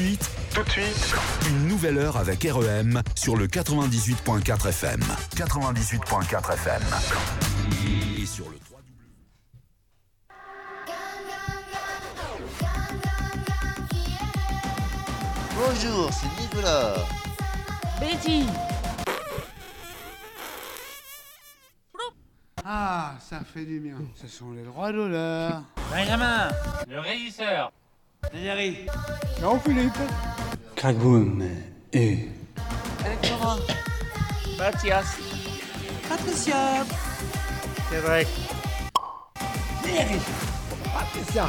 suite, tout de suite, une nouvelle heure avec REM sur le 98.4 FM. 98.4 FM. Et sur le 3 Bonjour, c'est Nicolas. Betty Ah, ça fait du bien. Ce sont les droits d'honneur. Benjamin Le régisseur Valérie. Jean-Philippe. Crackboom et Electora Mathias Patricia. Cédric Patricia.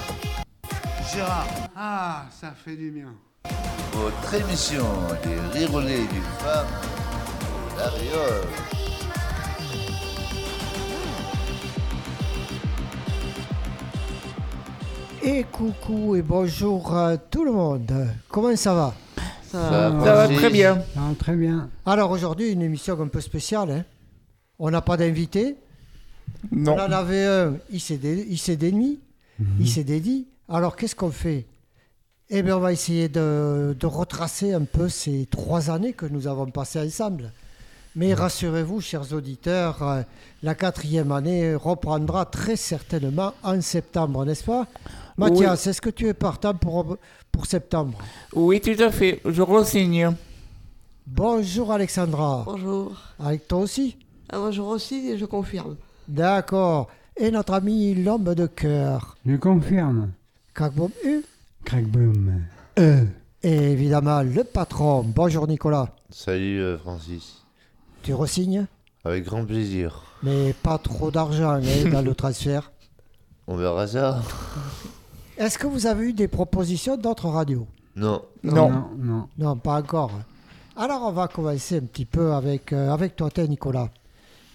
Gérard. Ah, ça fait du bien. Votre émission des rirolets du femme, la Et coucou et bonjour à tout le monde. Comment ça va? Ça, Ça va très bien. Ça va très bien. Alors aujourd'hui, une émission un peu spéciale. hein. On n'a pas d'invité. Non. On en avait un, il s'est dé- il il s'est dédié. Alors qu'est-ce qu'on fait? Eh bien, on va essayer de, de retracer un peu ces trois années que nous avons passées ensemble. Mais rassurez-vous, chers auditeurs, euh, la quatrième année reprendra très certainement en septembre, n'est-ce pas? Mathias, est-ce que tu es partant pour, pour septembre? Oui, tout à fait. Je ressigne. Bonjour Alexandra. Bonjour. Avec toi aussi? Ah, bonjour aussi, et je confirme. D'accord. Et notre ami l'homme de cœur. Je confirme. Crackboom U. Crackboom. Et évidemment, le patron. Bonjour Nicolas. Salut euh, Francis. Tu resignes Avec grand plaisir. Mais pas trop d'argent hein, dans le transfert. On verra ça Est-ce que vous avez eu des propositions d'autres radios? Non. Non. Non, non. Non, pas encore. Alors on va commencer un petit peu avec, euh, avec toi, Nicolas.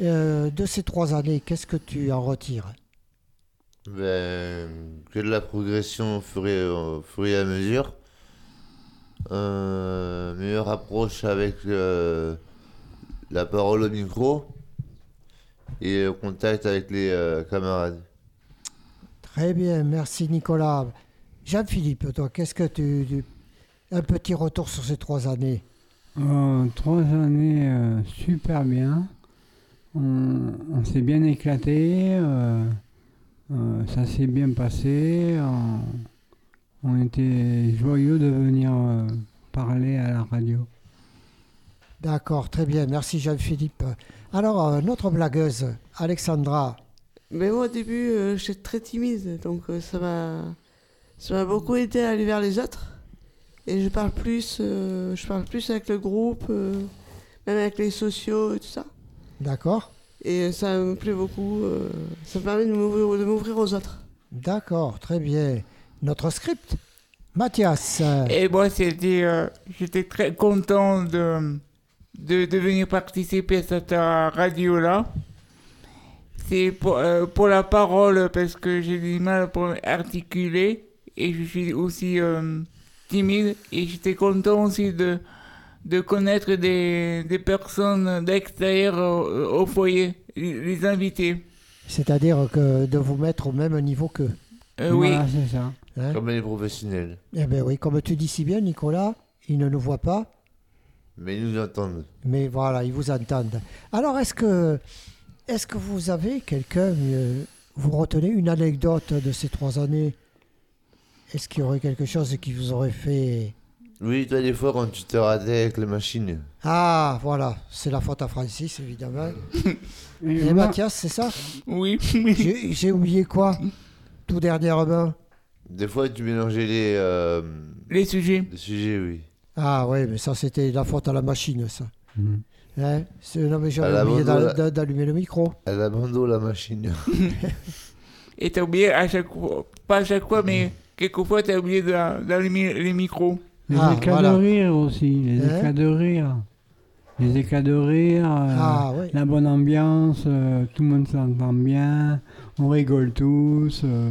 Euh, de ces trois années, qu'est-ce que tu en retires? Ben, que de la progression au fur et, au fur et à mesure. Euh, meilleure approche avec euh, la parole au micro et le contact avec les euh, camarades. Très bien, merci Nicolas. Jean-Philippe, toi, qu'est-ce que tu, tu- Un petit retour sur ces trois années? Euh, trois années euh, super bien. On, on s'est bien éclaté. euh, euh, ça s'est bien passé. On, on était joyeux de venir euh, parler à la radio. D'accord, très bien, merci Jean-Philippe. Alors, euh, notre blagueuse, Alexandra, Mais moi, au début, euh, j'étais très timide, donc euh, ça m'a ça m'a beaucoup aidé à aller vers les autres. Et je parle plus, euh, je parle plus avec le groupe, euh, même avec les sociaux et tout ça. d'accord Et ça me plaît beaucoup. euh, ça me permet de m'ouvrir de m'ouvrir aux autres. D'accord, très bien. Notre script, Mathias. Et moi, c'était, euh, j'étais très content de, de, de venir participer à cette euh, radio-là. C'est pour, euh, pour la parole, parce que j'ai du mal pour articuler, et je suis aussi euh, timide, et j'étais content aussi de, de connaître des, des personnes d'extérieur au, au foyer, les, invités. C'est-à-dire que de vous mettre au même niveau qu'eux. Euh, oui, Voilà, c'est ça. hein. Comme les professionnels. Eh bien oui, comme tu dis si bien, Nicolas, ils ne nous voient pas, Mais ils nous entendent. mais voilà, ils vous entendent. Alors, est-ce que, est-ce que vous avez quelqu'un, euh, vous retenez une anecdote de ces trois années? Est-ce qu'il y aurait quelque chose qui vous aurait fait... Oui, toi, des fois, quand tu te ratais avec les machines. Ah, voilà, c'est la faute à Francis, évidemment. Et Et moi, Mathias, c'est ça oui. J'ai j'ai oublié quoi? Tout dernièrement Des fois, tu mélangeais les, euh, les sujets. les sujets, oui. Ah oui, mais ça, c'était la faute à la machine, ça. Mhm. Hein C'est- non, mais j'avais oublié la- d'allumer le micro. Elle abandonne la machine. Et t'as oublié à chaque fois, pas à chaque fois, mais quelquefois t'as oublié d'a- d'allumer les micros. Les Ah, éclats voilà. de rire aussi. Les Hein éclats de rire. Les éclats de rire. euh, Ah oui. La bonne ambiance. euh, tout le monde s'entend bien. On rigole tous. euh,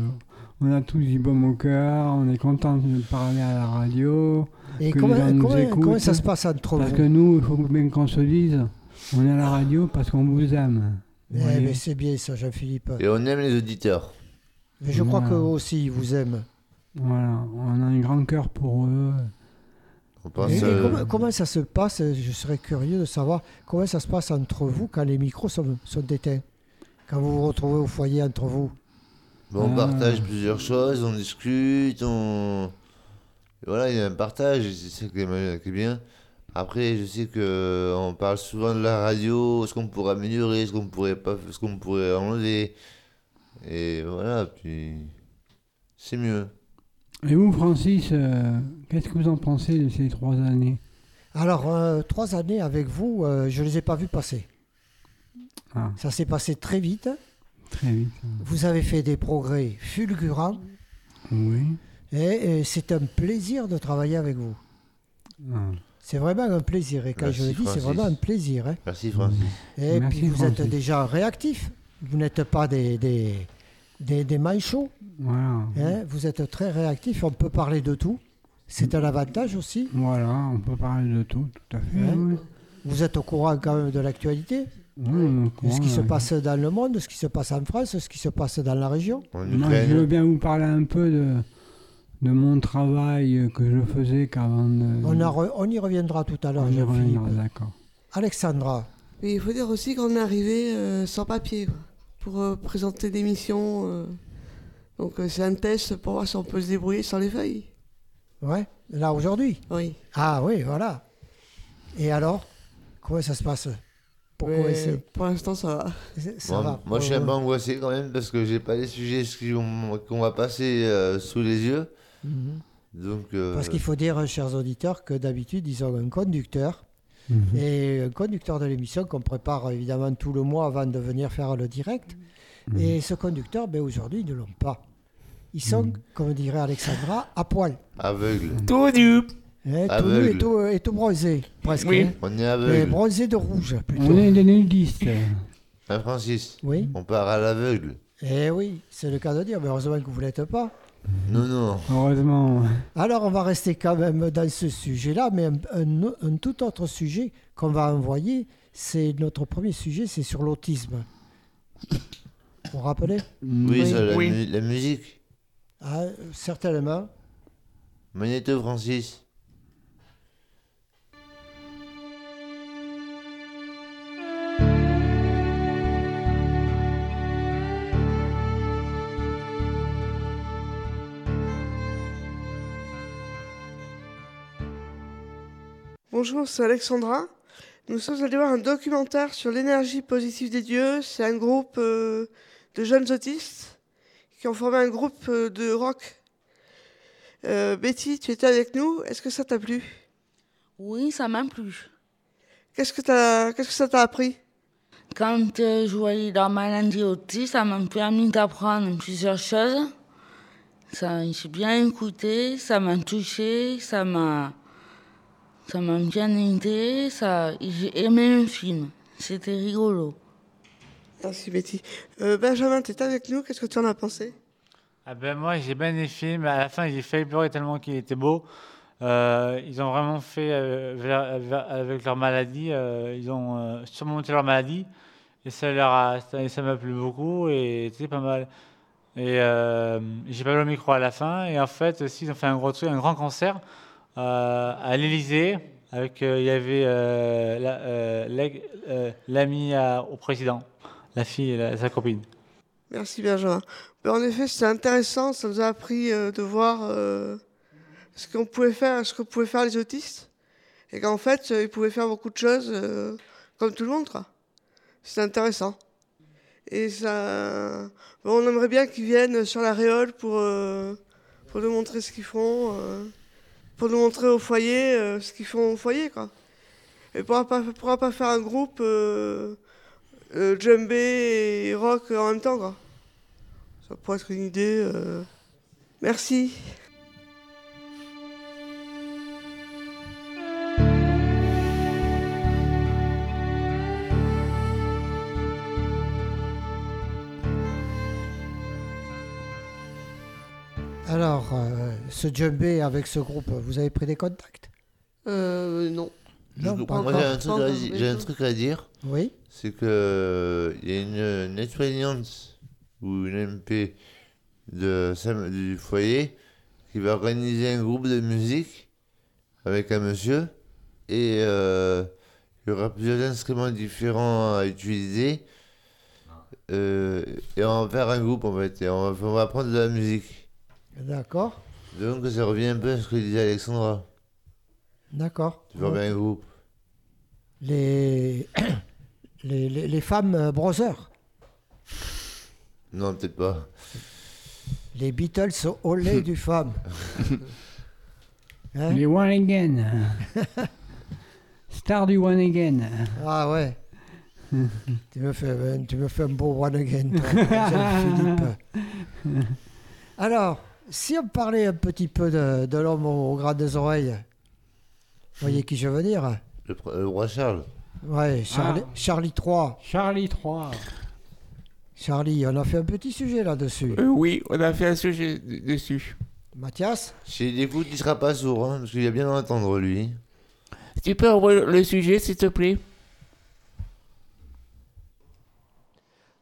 on a tous du baume au cœur. On est content de parler à la radio. Et que comment, les gens nous comment- écoutent. comment ça se passe entre Parce vous que nous, il faut bien qu'on se dise, on est à la radio parce qu'on vous aime. Eh Vous voyez ben, C'est bien ça, Jean-Philippe. Et on aime les auditeurs. Mais je crois Voilà. qu'eux aussi, ils vous aiment. Voilà, on a un grand cœur pour eux. On pense. Et- et euh, comment, comment ça se passe Je serais curieux de savoir comment ça se passe entre vous quand les micros sont, sont éteints? Quand vous vous retrouvez au foyer entre vous? bon, on Ah. partage plusieurs choses, on discute, on. Voilà, il y a un partage, c'est ça qui est, qui est bien. Après, je sais que on parle souvent de la radio, ce qu'on pourrait améliorer, ce qu'on pourrait pas, ce qu'on pourrait enlever? Et voilà, puis c'est mieux. Et vous, Francis, euh, qu'est-ce que vous en pensez de ces trois années? Alors, euh, trois années avec vous, euh, je ne les ai pas vus passer. Ah, Ça s'est passé très vite. très vite. Vous avez fait des progrès fulgurants. Oui. Et, et c'est un plaisir de travailler avec vous. Ah. C'est vraiment un plaisir. Et quand Merci, je le dis, c'est vraiment un plaisir. hein. Merci Francis. Et Merci, puis vous êtes déjà réactif. Vous n'êtes pas des, des, des, des manchots. Voilà. hein. Vous êtes très réactif. On peut parler de tout. C'est un avantage aussi. Voilà, on peut parler de tout, tout à fait. Oui. Vous êtes au courant quand même de l'actualité, Oui, de ce qui se passe dans le monde, de ce qui se passe en France, ce qui se passe dans la région. Moi, je veux bien vous parler un peu de, de mon travail que je faisais qu'avant de... On, re- on y reviendra tout à l'heure, On y reviendra, d'accord. Alexandra, Mais il faut dire aussi qu'on est arrivé euh, sans papier pour euh, présenter l'émission. euh. Donc euh, c'est un test pour voir si on peut se débrouiller sans les feuilles. ouais, là aujourd'hui. Oui. Ah oui, voilà. Et alors, comment ça se passe? Pourquoi Mais essayer? pour l'instant, ça va. Ça va. moi, je suis un peu angoissé quand même parce que j'ai pas les sujets qu'on va passer euh, sous les yeux. Mhm. Donc, euh, Parce qu'il faut dire, chers auditeurs, que d'habitude, ils ont un conducteur. Mhm. Et un conducteur de l'émission qu'on prépare évidemment tout le mois avant de venir faire le direct. Mhm. Et ce conducteur, ben, aujourd'hui, ils ne l'ont pas. Ils sont, comme dirait Alexandra, à poil. aveugle. Tout nu. Hein, tout Aveugle. nu et tout, et tout bronzé, presque. Oui. hein. On est aveugle. bronzé de rouge, plutôt. On est des nudistes. Hein, Francis? Oui. On part à l'aveugle. Eh oui, c'est le cas de dire, mais heureusement que vous ne l'êtes pas. Non, non. Heureusement. Alors, on va rester quand même dans ce sujet-là, mais un, un- un tout autre sujet qu'on va envoyer, c'est notre premier sujet, c'est sur l'autisme. Vous vous rappelez? Oui, Oui. ça, la, Oui. mu- la musique. ah, Certainement. Magnéto Francis. Bonjour, c'est Alexandra. Nous sommes allés voir un documentaire sur l'énergie positive des dieux. C'est un groupe euh, de jeunes autistes qui ont formé un groupe euh, de rock. Euh, Betty, tu étais avec nous. Est-ce que ça t'a plu? Oui, ça m'a plu. Qu'est-ce que, t'as- qu'est-ce que ça t'a appris? Quand je voyais la maladie autiste, ça m'a permis d'apprendre plusieurs choses. Ça, j'ai bien écouté, ça m'a touché, ça m'a, ça m'a bien aidé. Ça, j'ai aimé le film. C'était rigolo. Merci Betty. Euh, Benjamin, tu étais avec nous. Qu'est-ce que tu en as pensé? Ah ben moi j'ai bien aimé le film, à la fin j'ai failli pleurer tellement qu'il était beau. Euh, ils ont vraiment fait euh, avec leur maladie, euh, ils ont euh, surmonté leur maladie et ça leur a, ça ça m'a plu beaucoup et c'était pas mal. Et euh, j'ai pas eu le micro à la fin et en fait aussi ils ont fait un gros truc, un grand concert à l'Élysée avec euh, il y avait euh, euh, euh, l'ami au président, la fille la- sa copine. Merci Benjamin. Ben, en effet, c'était intéressant. Ça nous a appris euh, de voir euh, ce qu'on pouvait faire, ce que pouvaient faire les autistes, et qu'en fait, euh, ils pouvaient faire beaucoup de choses euh, comme tout le monde. C'était intéressant. Et ça, ben, on aimerait bien qu'ils viennent sur la réole pour euh, pour nous montrer ce qu'ils font, euh, pour nous montrer au foyer euh, ce qu'ils font au foyer, quoi. Et pourra pas pourra pas faire un groupe euh, euh, et rock en même temps, quoi. Ça pourrait être une idée. euh. Merci. Ce jumbé avec ce groupe, vous avez pris des contacts? Euh, non. Non, Je- pas moi, encore. j'ai un, truc à dire. Oui. C'est que euh, il y a une, une aide-soignante ou une MP de, du foyer qui va organiser un groupe de musique avec un monsieur. Et euh, il y aura plusieurs instruments différents à utiliser. Euh, et on va faire un groupe en fait. Et on va, on va apprendre de la musique. D'accord. Donc ça revient un peu à ce que disait Alexandra. D'accord. Tu formes un groupe? Les, les, les, les femmes euh, brothers. Non, peut-être pas. Les Beatles au lait du femme. Hein? Les One Again. Star du One Again. Ah ouais. tu, me fais, tu me fais un beau one again, toi, Jean-Philippe. Alors, si on parlait un petit peu de, de l'homme aux grandes oreilles, vous voyez qui je veux dire Le, pr- le roi Charles. Ouais, Charlie, Ah. Charlie 3. Charlie 3. Charlie, on a fait un petit sujet là-dessus. Euh, oui, on a fait un sujet dessus. Mathias S'il écoute, il sera pas sourd, hein, parce qu'il a bien entendre lui. Tu peux envoyer le sujet, s'il te plaît?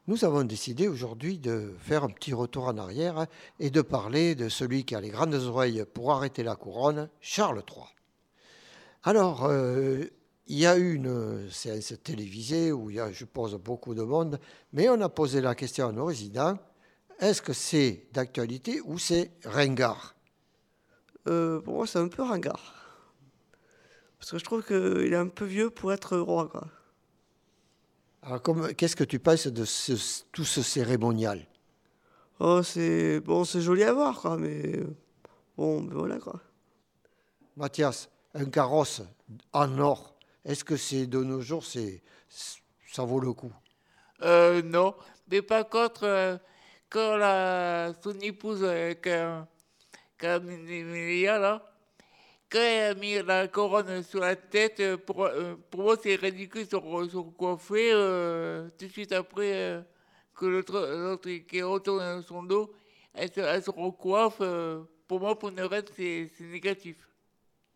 Nous avons décidé aujourd'hui de faire un petit retour en arrière et de parler de celui qui a les grandes oreilles pour arrêter la couronne, Charles III. Alors, euh, il y a eu une séance télévisée où il y a, je pose beaucoup de monde, mais on a posé la question à nos résidents, est-ce que c'est d'actualité ou c'est ringard? Euh, pour moi, c'est un peu ringard. Parce que je trouve qu'il est un peu vieux pour être roi. Alors, comme- qu'est-ce que tu penses de ce- tout ce cérémonial? Oh, c'est bon, c'est joli à voir, quoi, mais euh, bon, ben voilà, quoi. Mathias, un carrosse en or, est-ce que c'est de nos jours, c'est, ça vaut le coup? Euh, non. Mais par contre, euh, quand la, son épouse, euh, Cam- Camilla, là, a mis la couronne sur la tête, euh, pour, euh, pour moi, c'est ridicule, son, son coiffé, euh, tout de suite après euh, que l'autre, qui retourne son dos, elle se, elle se recoiffe. euh, pour moi, pour une reine, c'est, négatif.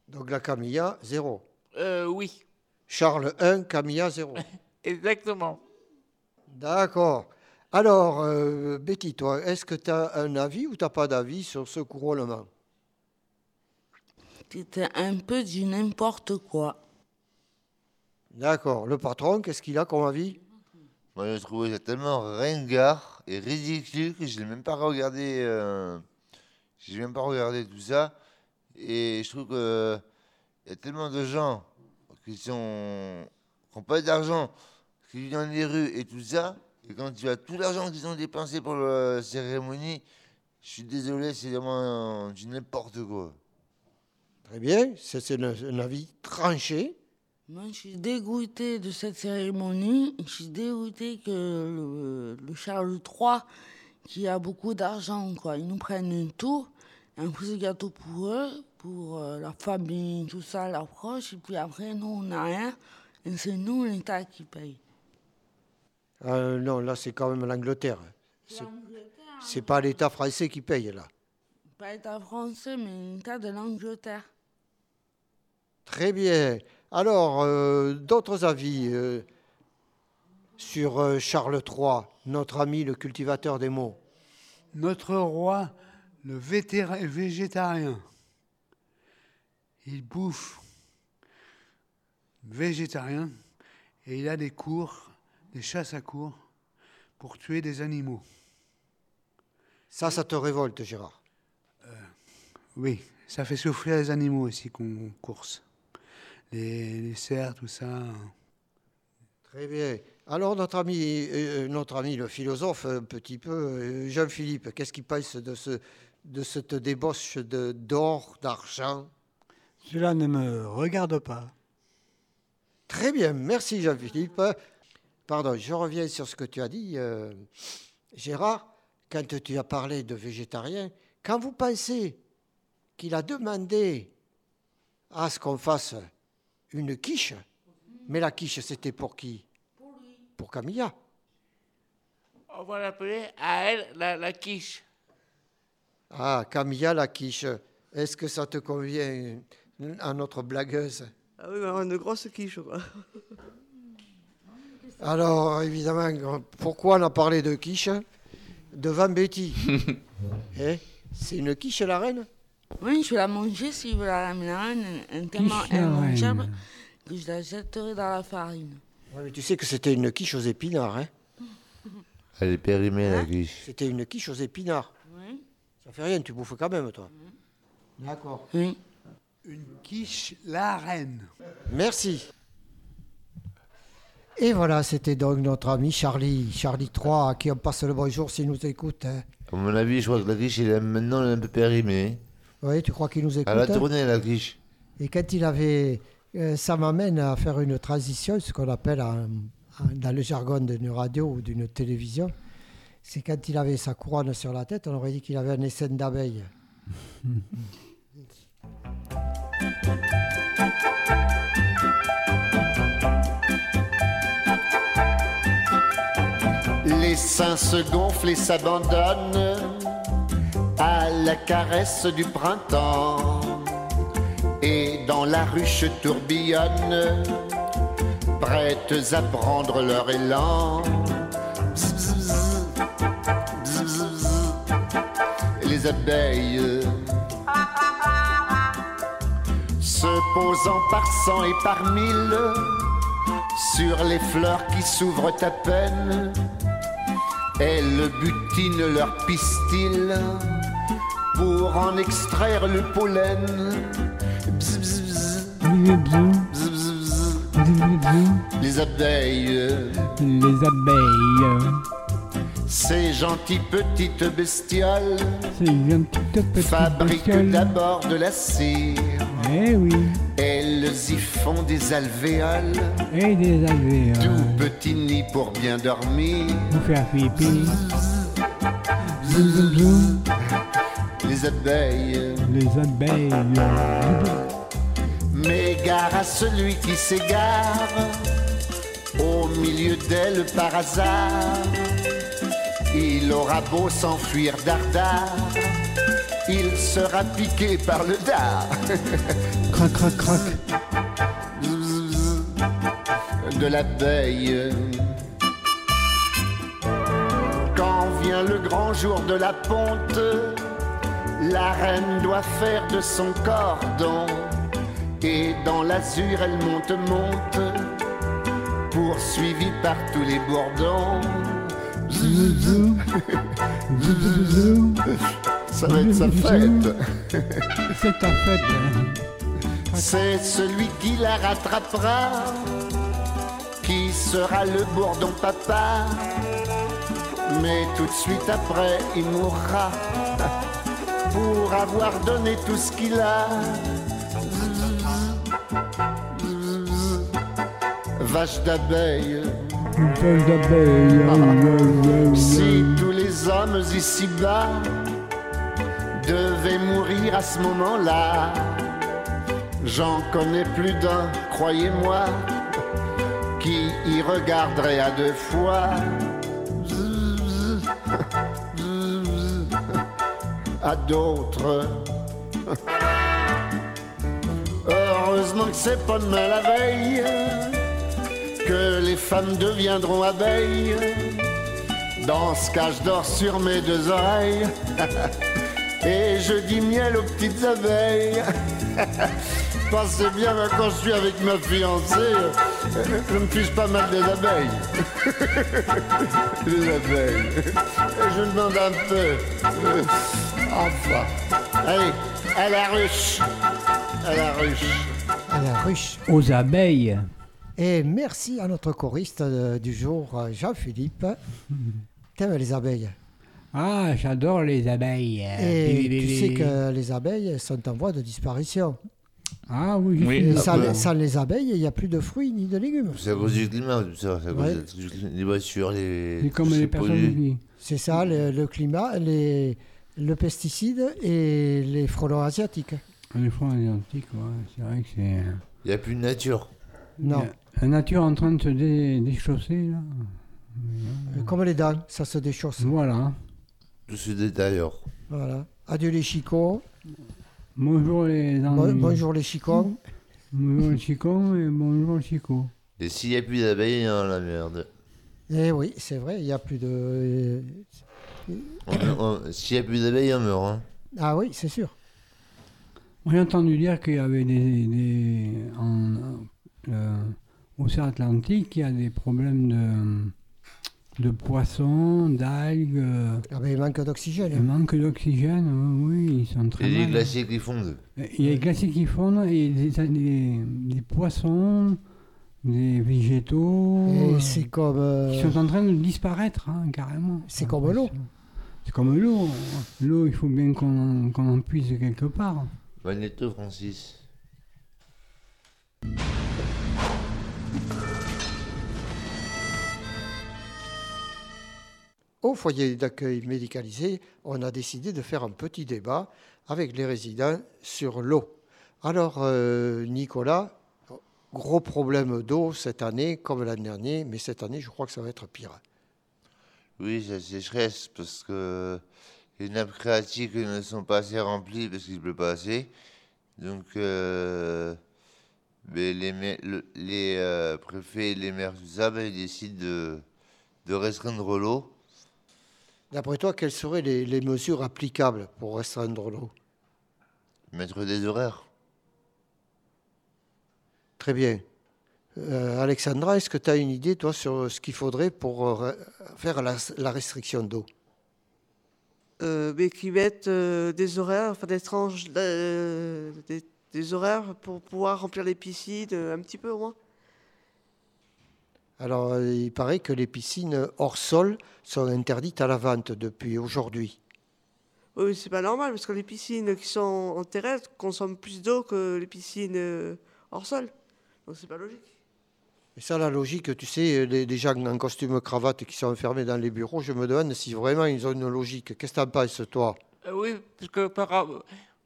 Donc la Camilla, zéro. Oui, Charles 1, Camilla, zéro. exactement. D'accord. Alors, Betty, toi, est-ce que tu as un avis ou tu n'as pas d'avis sur ce couronnement? C'était un peu du n'importe quoi. D'accord. Le patron, qu'est-ce qu'il a comme avis? Moi, je trouvais ça tellement ringard et ridicule que je n'ai même pas regardé. Euh, j'ai même pas regardé tout ça. Et je trouve que il y a tellement de gens qui sont qui n'ont pas d'argent, qui vivent dans les rues et tout ça. Et quand tu as tout l'argent qu'ils ont dépensé pour la cérémonie, je suis désolé, c'est vraiment du n'importe quoi. Très bien, c'est un, avis tranché. Moi, je suis dégoûté de cette cérémonie. Je suis dégoûté que le, le Charles III, qui a beaucoup d'argent, quoi, ils nous prennent tout. Un petit gâteau pour eux, pour euh, leur famille, tout ça, leurs proches. Et puis après, nous, on n'a rien. Et c'est nous, l'État, qui paye. Euh, non, là, c'est quand même l'Angleterre. C'est- C'est pas l'État français qui paye, là. Pas l'État français, mais l'État de l'Angleterre. Très bien. Alors, euh, d'autres avis euh, sur euh, Charles III, notre ami le cultivateur des mots? Notre roi, le végétarien, il bouffe végétarien et il a des cours, des chasses à cours pour tuer des animaux. Ça, ça te révolte, Gérard? Oui, ça fait souffler les animaux aussi qu'on course. Les, les cerfs, tout ça. Très bien. Alors, notre ami, euh, notre ami le philosophe, un petit peu, euh, Jean-Philippe, qu'est-ce qu'il pense de, ce, de cette débauche de- d'or, d'argent? Cela ne me regarde pas. Très bien, merci Jean-Philippe. Pardon, je reviens sur ce que tu as dit, euh, Gérard, quand tu as parlé de végétarien. Quand vous pensez qu'il a demandé à ce qu'on fasse une quiche, mais la quiche c'était pour qui? Pour Camilla. On va l'appeler à elle la, la quiche. Ah, Camilla la quiche. Est-ce que ça te convient à notre blagueuse? Ah oui, une grosse quiche, quoi. Alors, évidemment, pourquoi on a parlé de quiche? Devant Betty. Eh, C'est une quiche, la reine? Oui, je vais la manger si je veux la ramener un, un tellement Quiche la immangeable que je la jetterai dans la farine. Ouais, mais tu sais que c'était une quiche aux épinards, hein Elle est périmée, la quiche. C'était une quiche aux épinards. Oui. Ça fait rien, tu bouffes quand même, toi. D'accord. Oui. Une quiche la reine. Merci. Et voilà, c'était donc notre ami Charlie, Charlie 3, à qui on passe le bonjour s'il nous écoute. hein. À mon avis, je crois que la quiche, elle est maintenant elle est un peu périmée. Oui, tu crois qu'il nous écoute Elle a hein tourné, la quiche. Et quand il avait. euh, ça m'amène à faire une transition, ce qu'on appelle dans le jargon d'une radio ou d'une télévision. C'est quand il avait sa couronne sur la tête, on aurait dit qu'il avait un essaim d'abeilles. Les seins se gonflent et s'abandonnent à la caresse du printemps. Et dans la ruche tourbillonnent, prêtes à prendre leur élan. Les abeilles se posant par cent et par mille sur les fleurs qui s'ouvrent à peine. Elles butinent leur pistil pour en extraire le pollen. Bzz, bzz, bzz. Les abeilles, Les abeilles. ces gentilles petites bestioles, petite fabriquent d'abord de la cire. Eh oui. Elles y font des alvéoles, Et des alvéoles. tout petit nid pour bien dormir. Pour faire pipi. Zoom, zoom, zoom. Les abeilles, Les abeilles. mais gare à celui qui s'égare au milieu d'elles par hasard. Il aura beau s'enfuir dardard, il sera piqué par le dard. Crac, crac, crac. de l'abeille. Quand vient le grand jour de la ponte, la reine doit faire de son cordon. Et dans l'azur, elle monte, monte, poursuivie par tous les bourdons. Ça va être sa fête. C'est ta fête. hein. C'est celui qui la rattrapera qui sera le bourdon papa. Mais tout de suite après, il mourra pour avoir donné tout ce qu'il a. Vache d'abeille, si tous les hommes ici-bas devaient mourir à ce moment-là, j'en connais plus d'un, croyez-moi, qui y regarderait à deux fois. À d'autres. Heureusement que c'est pas demain la veille que les femmes deviendront abeilles. Dans ce cas, je dors sur mes deux oreilles et je dis miel aux petites abeilles. Pensez bien, quand je suis avec ma fiancée, je me fiche pas mal des abeilles. les abeilles. Je demande un peu. Enfin. Allez, à la ruche. À la ruche. À la ruche. Aux abeilles. Et merci à notre choriste euh, du jour, euh, Jean-Philippe. T'aimes les abeilles? Ah, j'adore les abeilles. Et tu sais que les abeilles sont en voie de disparition. Ah oui, je Oui. Et Ah sans, les abeilles, il n'y a plus de fruits ni de légumes. C'est à cause du climat, tout ça. C'est à cause Ouais. les voitures, les. C'est comme les personnes. C'est ça, le, le climat, les, le pesticide et les frelons asiatiques. Les fois asiatiques, ouais, c'est vrai que c'est. Il n'y a plus de nature. Non. La nature en train de se dé- déchausser, là. Euh, Comme les dents, ça se déchausse. Voilà. Tout ce détail. Voilà. Adieu les chicots. Bonjour les Bon- ennuis. bonjour les chicons. Bonjour les chicots et bonjour les chicots. Et s'il n'y a plus d'abeilles, il y a la merde. Eh oui, c'est vrai, il n'y a plus de. S'il n'y a plus d'abeilles, on meurt. hein. Ah oui, c'est sûr. J'ai entendu dire qu'il y avait des, des en, euh, océan Atlantique, il y a des problèmes de, de poissons, d'algues. euh, Ah ben, il manque d'oxygène. il manque d'oxygène, oui, ils sont très Et les mal. glaciers qui fondent. Il y a des glaciers qui fondent et des, des, des poissons, des végétaux. Et euh, c'est comme. euh, qui sont en train de disparaître, hein, carrément. C'est comme l'eau. C'est comme l'eau. L'eau, il faut bien qu'on qu'on en puise quelque part. Magnéto, Francis. Au foyer d'accueil médicalisé, on a décidé de faire un petit débat avec les résidents sur l'eau. Alors, euh, Nicolas, gros problème d'eau cette année, comme l'année dernière, mais cette année, je crois que ça va être pire. Oui, c'est la sécheresse parce que les nappes phréatiques ne sont pas assez remplies parce qu'il ne pleut pas assez. Donc, euh, les, ma- le- les euh, préfets et les maires, tout ça, ils décident de, de restreindre l'eau. D'après toi, quelles seraient les, les mesures applicables pour restreindre l'eau? Mettre des horaires. Très bien. Euh, Alexandra, est-ce que tu as une idée, toi, sur ce qu'il faudrait pour euh, faire la, la restriction d'eau? Euh, mais qui mettent euh, des horaires, enfin des tranches, euh, des, des horaires pour pouvoir remplir les piscines un petit peu au moins? Alors, il paraît que les piscines hors sol sont interdites à la vente depuis aujourd'hui. Oui, mais c'est pas normal parce que les piscines qui sont en terrestre consomment plus d'eau que les piscines hors sol. Donc c'est pas logique. Et ça, la logique, tu sais, les, les gens en costume cravate qui sont enfermés dans les bureaux, je me demande si vraiment ils ont une logique. Qu'est-ce que tu en penses, toi? Euh, oui, parce que par,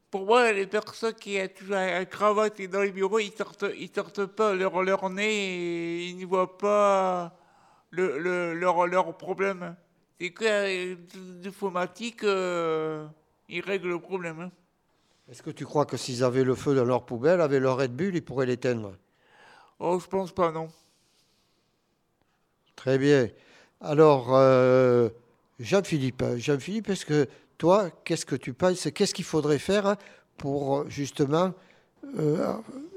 pour moi, les personnes qui ont toujours un cravate et dans les bureaux, ils sortent, ils sortent pas leur, leur nez et ils ne voient pas le, le- leur, leur problème. C'est que euh, l'informatique, euh, ils règlent le problème. hein. Est-ce que tu crois que s'ils avaient le feu dans leur poubelle, avec leur Red Bull, ils pourraient l'éteindre? Oh, je pense pas, non. Très bien. Alors, euh, Jean-Philippe, Jean-Philippe, est-ce que toi, qu'est-ce que tu penses Qu'est-ce qu'il faudrait faire pour justement euh,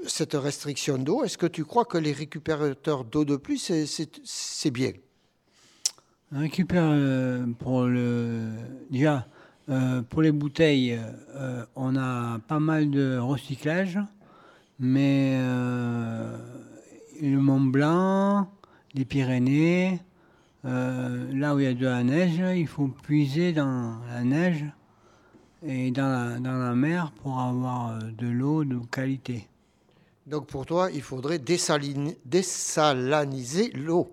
cette restriction d'eau? Est-ce que tu crois que les récupérateurs d'eau de pluie, c'est- c'est c'est bien? On récupère euh, pour le. Déjà, euh, pour les bouteilles, euh, on a pas mal de recyclage, mais euh, le Mont Blanc, les Pyrénées, euh, là où il y a de la neige, il faut puiser dans la neige et dans la, dans la mer pour avoir euh, de l'eau de qualité. Donc pour toi, il faudrait dessaline- dessaliniser l'eau.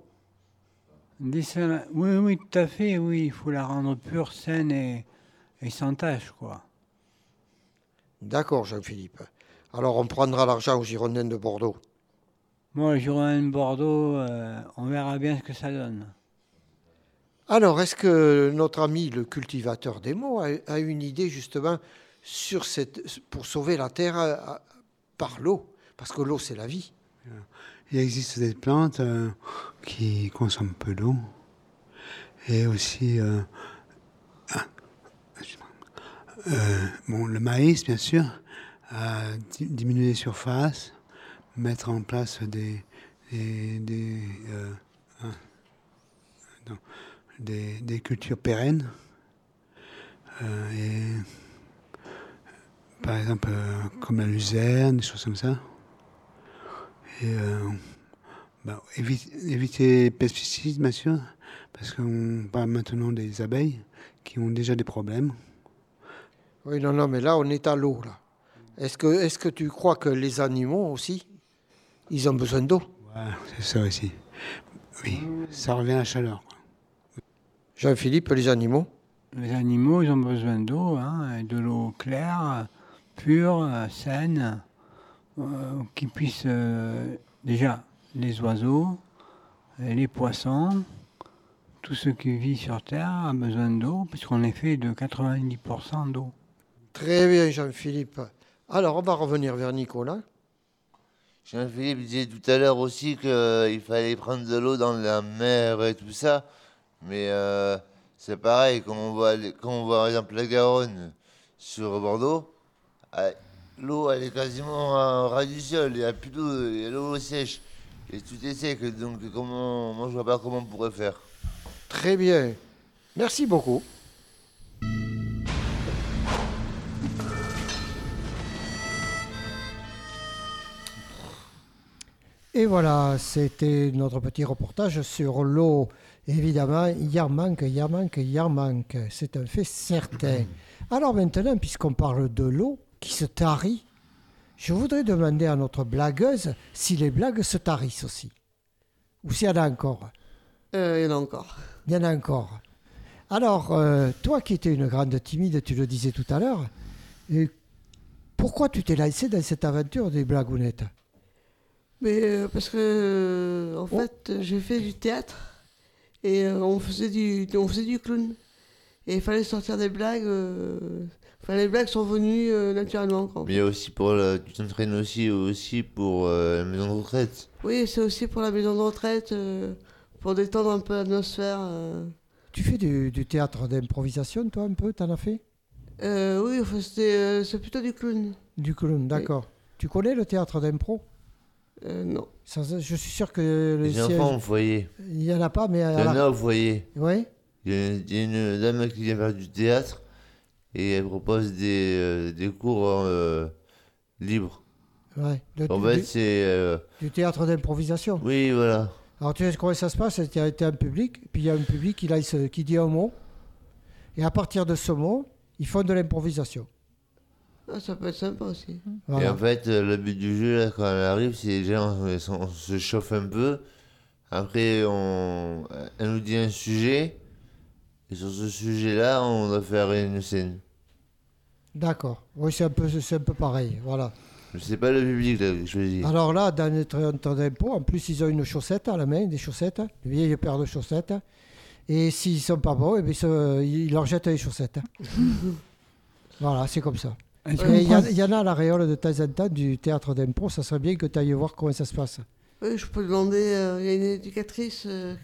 Oui, oui, tout à fait, oui. Il faut la rendre pure, saine et, et sans tache, quoi. D'accord, Jean-Philippe. Alors on prendra l'argent aux Girondins de Bordeaux. Moi, le Girondin de Bordeaux, euh, on verra bien ce que ça donne. Alors, est-ce que notre ami le cultivateur des mots a, a une idée justement sur cette, pour sauver la terre euh, par l'eau? Parce que l'eau, c'est la vie. Il existe des plantes euh, qui consomment peu d'eau. Et aussi, euh, ah. Euh, bon, le maïs, bien sûr, à di- diminuer les surfaces, mettre en place des, des, des, euh, non, des, cultures pérennes. Euh, et, par exemple, euh, comme la luzerne, des choses comme ça. Et bah, évi- éviter les pesticides, bien sûr, parce qu'on parle maintenant des abeilles qui ont déjà des problèmes. Oui, non, non, mais là, on est à l'eau, là. Est-ce que, est que tu crois que les animaux aussi, ils ont besoin d'eau Ouais, c'est ça aussi. Oui, ça revient à la chaleur. Jean-Philippe, les animaux Les animaux, ils ont besoin d'eau, hein, de l'eau claire, pure, saine, euh, qui puisse euh, déjà les oiseaux, les poissons, tout ce qui vit sur Terre a besoin d'eau, puisqu'on est fait de 90% d'eau. Très bien, Jean-Philippe. Alors, on va revenir vers Nicolas. Jean-Philippe disait tout à l'heure aussi qu'il fallait prendre de l'eau dans la mer et tout ça. Mais euh, c'est pareil, quand on, voit, quand on voit par exemple la Garonne sur Bordeaux, ah, l'eau, elle est quasiment en ras du sol. Il n'y a plus d'eau, il y a l'eau sèche. Et tout est sec. Donc, comment, moi, je vois pas comment on pourrait faire. Très bien. Merci beaucoup. Et voilà, c'était notre petit reportage sur l'eau. Évidemment, il y en manque, il y en manque, il y en manque. C'est un fait certain. Alors maintenant, puisqu'on parle de l'eau qui se tarit, je voudrais demander à notre blagueuse si les blagues se tarissent aussi. Ou s'il y en a encore. Euh, il y en a encore. Il y en a encore. Alors, euh, toi qui étais une grande timide, tu le disais tout à l'heure, euh, pourquoi tu t'es lancé dans cette aventure des blagounettes? Mais euh, parce que, euh, en fait, j'ai fait du théâtre et euh, on, faisait du, on faisait du clown. Et il fallait sortir des blagues. euh, enfin, les blagues sont venues euh, naturellement. quoi. Mais il y a aussi pour la, tu t'entraînes aussi, aussi pour euh, la maison de retraite. Oui, c'est aussi pour la maison de retraite, euh, pour détendre un peu l'atmosphère. euh. Tu fais du, du théâtre d'improvisation, toi, un peu T'en as fait? Euh, oui, enfin, euh, c'est plutôt du clown. Du clown, d'accord. Tu connais le théâtre d'impro? Euh, non. Je suis sûr que le Les siège- enfants au foyer. Il n'y en a pas, mais... Il y en a au foyer. Oui Il y, a, il y a une dame qui vient faire du théâtre et elle propose des, euh, des cours euh, libres. Ouais. Le- en du- fait, c'est. euh, Du théâtre d'improvisation Oui, voilà. Alors tu sais comment ça se passe? Il y a il y a un public, puis il y a un public qui, là, qui dit un mot, et à partir de ce mot, ils font de l'improvisation. Ah, ça peut être sympa aussi. Et en fait, euh, le but du jeu, là, quand elle arrive, c'est déjà on, on se chauffe un peu. Après, on, elle nous dit un sujet. Et sur ce sujet-là, on doit faire une scène. D'accord. Oui, c'est un, peu, c'est un peu pareil. Voilà. C'est pas le public là, que je choisis. Alors là, dans notre temps d'impôt, en plus, ils ont une chaussette à la main, des chaussettes, une vieille paire de chaussettes. Et s'ils sont pas bons, eh bien, ils leur jettent les chaussettes. voilà, c'est comme ça. Il y, y en a à la Réole de temps en temps du théâtre d'impôt. Ça serait bien que tu ailles voir comment ça se passe. Oui, je peux demander. euh, Il y a une éducatrice euh,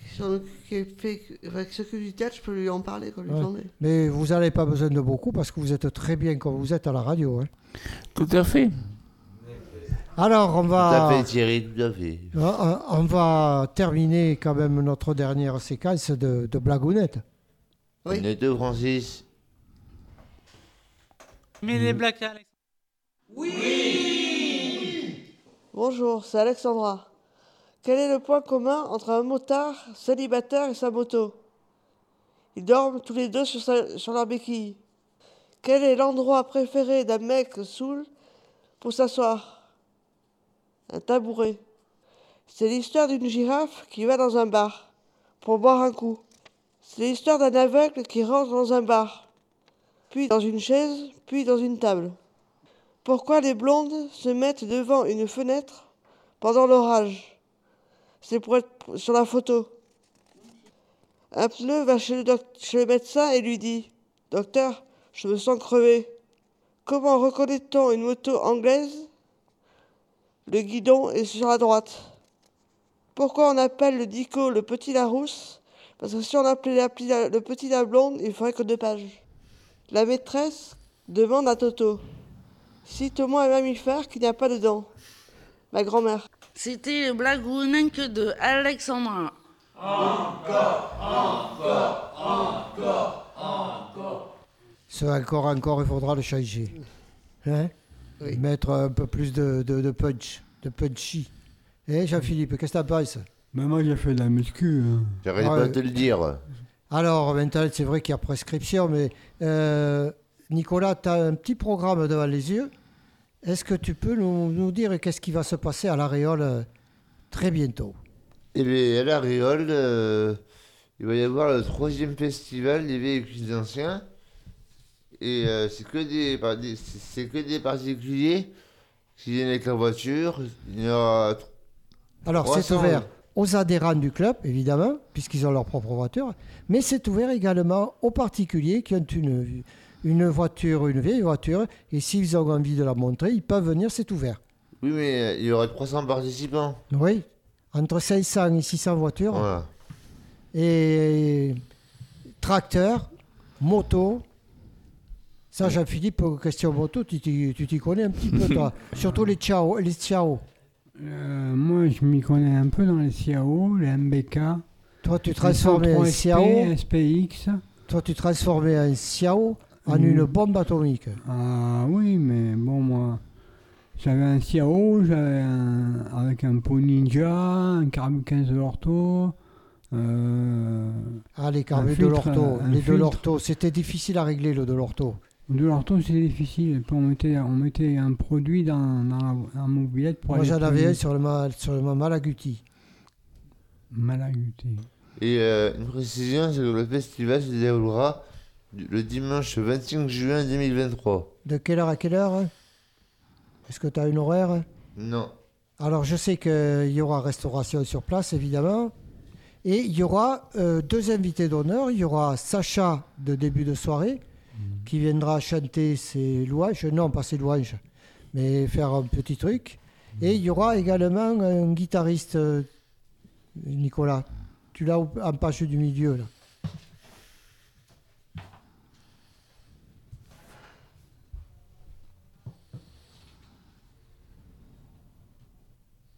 qui fait- enfin, qui s'occupe du théâtre, je peux lui en parler, quoi, lui Ouais. demander. Mais vous n'avez pas besoin de beaucoup parce que vous êtes très bien comme vous êtes à la radio. hein. Tout à fait. Alors, on Tout va, à fait, Thierry, tout à fait. on va terminer quand même notre dernière séquence de, de blagounettes. Oui. On est deux, Francis. Mais les blagues, Alex. Bonjour, c'est Alexandra. Quel est le point commun entre un motard célibataire et sa moto? Ils dorment tous les deux sur, sa- sur leur béquille. Quel est l'endroit préféré d'un mec saoul pour s'asseoir? Un tabouret. C'est l'histoire d'une girafe qui va dans un bar pour boire un coup. C'est l'histoire d'un aveugle qui rentre dans un bar, puis dans une chaise, puis dans une table. Pourquoi les blondes se mettent devant une fenêtre pendant l'orage? C'est pour être sur la photo. Un pneu va chez le, médecin et lui dit Docteur, je me sens crevé. Comment reconnaît-on une moto anglaise? Le guidon est sur la droite. Pourquoi on appelle le dico le petit Larousse? Parce que si on appelait le petit la blonde, il faudrait que deux pages. La maîtresse demande à Toto Cite-moi un mammifère qui n'a pas de dents. Ma grand-mère. C'était le blagounettes de Alexandra. Ce encore, encore, il faudra le changer. Hein? Mettre un peu plus de, de, de punch, de punchy. Eh Jean-Philippe, qu'est-ce que tu penses? Moi, j'ai fait de la muscu. hein. J'arrête pas de te le dire. Alors, maintenant, c'est vrai qu'il y a prescription, mais euh, Nicolas, tu as un petit programme devant les yeux. Est-ce que tu peux nous, nous dire qu'est-ce qui va se passer à l'Aréole euh, très bientôt? Et bien, à la Réole, euh, il va y avoir le troisième festival des véhicules anciens. Et euh, c'est que des, c'est que des particuliers qui viennent avec leur voiture. Il y aura tr- Alors, c'est 300, ouvert aux adhérents du club, évidemment, puisqu'ils ont leur propre voiture, mais c'est ouvert également aux particuliers qui ont une, une voiture, une vieille voiture, et s'ils ont envie de la montrer, ils peuvent venir, c'est ouvert. Oui, mais il y aura 300 participants. Oui, entre 500 et 600 voitures. Voilà. Et tracteurs, motos, Ça, Jean-Philippe, question moto, tu t'y tu t'y connais un petit peu, toi. Surtout les Ciao. Les Ciao. Euh, moi, je m'y connais un peu dans les CAO, les MBK. Toi, tu transformais un 103 Ciao. SPX. Toi, tu transformais un Ciao en Mm. une bombe atomique. Ah oui, mais bon, moi, j'avais un CAO, j'avais un, avec un pot ninja, un carbu 15 de l'orto. Euh, Ah, les un carbures de Les de filtre. l'orto. C'était difficile à régler, le de l'orto. De l'orto, c'était difficile. Puis on mettait, on mettait un produit dans, dans la, dans la mobilette pour Moi, j'en avais un sur le, ma- sur le Malaguti. Malaguti. Et euh, une précision, c'est que le festival se déroulera le dimanche 25 juin 2023. De quelle heure à quelle heure hein? Est-ce que tu as une horaire? Non. Alors, je sais qu'il y aura restauration sur place, évidemment. Et il y aura euh, deux invités d'honneur. Il y aura Sacha de début de soirée, qui viendra chanter ses louanges. Non, pas ses louanges, mais faire un petit truc. Et il y aura également un guitariste, Nicolas. Tu l'as en page du milieu, là.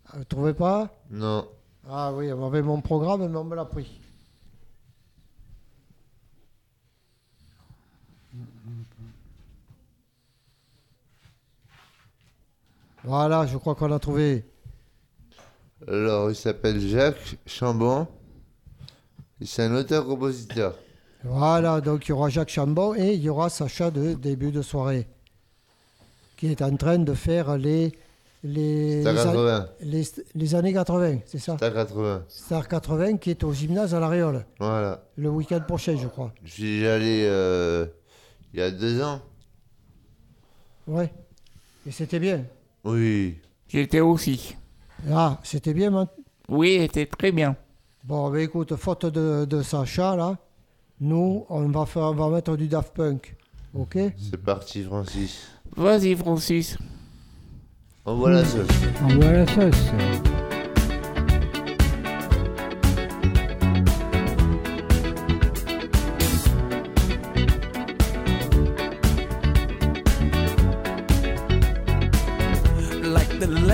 Ah, Vous trouvez pas? Non. Ah oui, on avait mon programme, mais on me l'a pris. Voilà, je crois qu'on a trouvé. Alors, il s'appelle Jacques Chambon. C'est un auteur-compositeur. Voilà, donc il y aura Jacques Chambon et il y aura Sacha de début de soirée, qui est en train de faire les, les, Star les, an- 80. les, les années 80, c'est ça? Star 80. Star 80 qui est au gymnase à l'Aréole, Voilà. le week-end prochain, je crois. Je suis allé euh, il y a deux ans. Ouais. Et c'était bien. Oui. J'étais aussi. Ah, c'était bien, man. Oui, c'était très bien. Bon, ben écoute, faute de, de Sacha, là, nous, on va, faire, on va mettre du Daft Punk. Ok? C'est parti, Francis. Vas-y, Francis. Envoie la sauce. Envoie la sauce.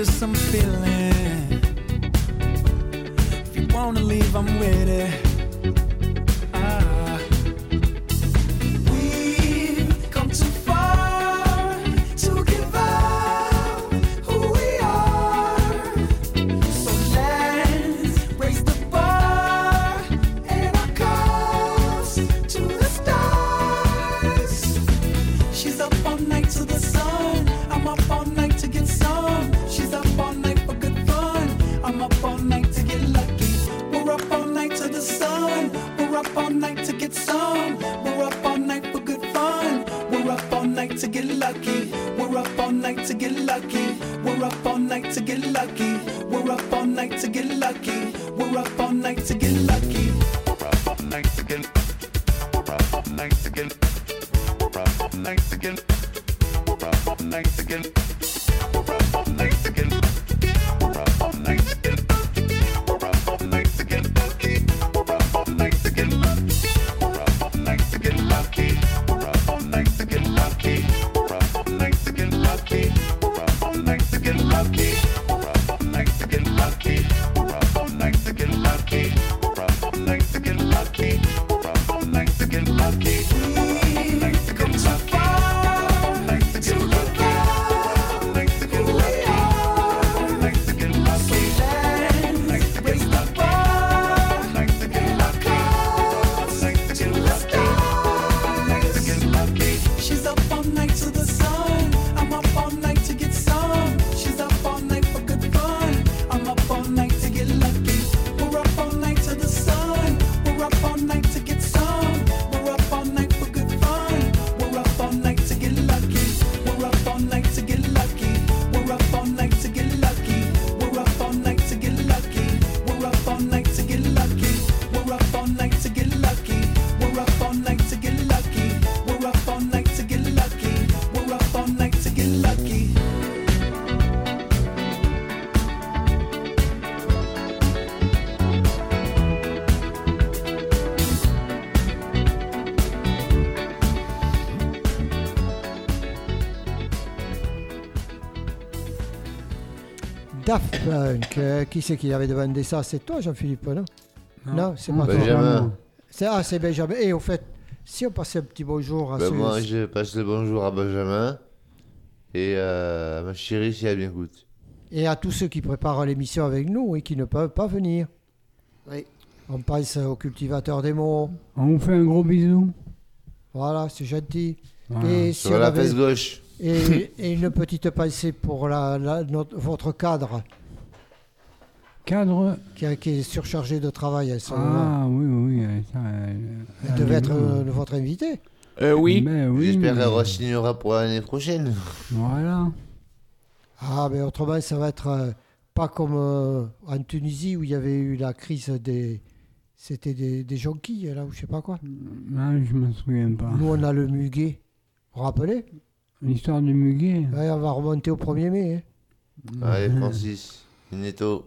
Just some feeling. Daft Punk. Euh, qui c'est qui avait demandé ça? C'est toi, Jean-Philippe, non? Non, c'est pas toi. Benjamin. C'est- Ah, c'est Benjamin. Et au fait, si on passait un petit bonjour à Ben, ceux- moi, je passe le bonjour à Benjamin et euh, à ma chérie si elle m'écoute. et à tous ceux qui préparent l'émission avec nous et qui ne peuvent pas venir. Oui. On pense aux cultivateurs des mots. On vous fait un gros bisou. Voilà, c'est gentil. Voilà. Et Sur on la avait- fesse gauche. Et, et une petite pensée pour la, la- notre- votre cadre. Cadre qui, a- qui est surchargé de travail. à ce moment-là. Ah oui, oui, oui. Ça, elle, Elle devait être euh, votre invité. Euh, oui. Ben oui. J'espère mais- qu'elle re-signera pour l'année prochaine. Voilà. Ah, mais autrement, ça va être euh, pas comme euh, en Tunisie où il y avait eu la crise des. C'était des, des jonquilles, là, ou je sais pas quoi. Ah, je me souviens pas. Nous, on a le muguet. Vous vous rappelez? L'histoire du muguet. Ouais, On va remonter au 1er mai. hein. Allez, Francis, Neto.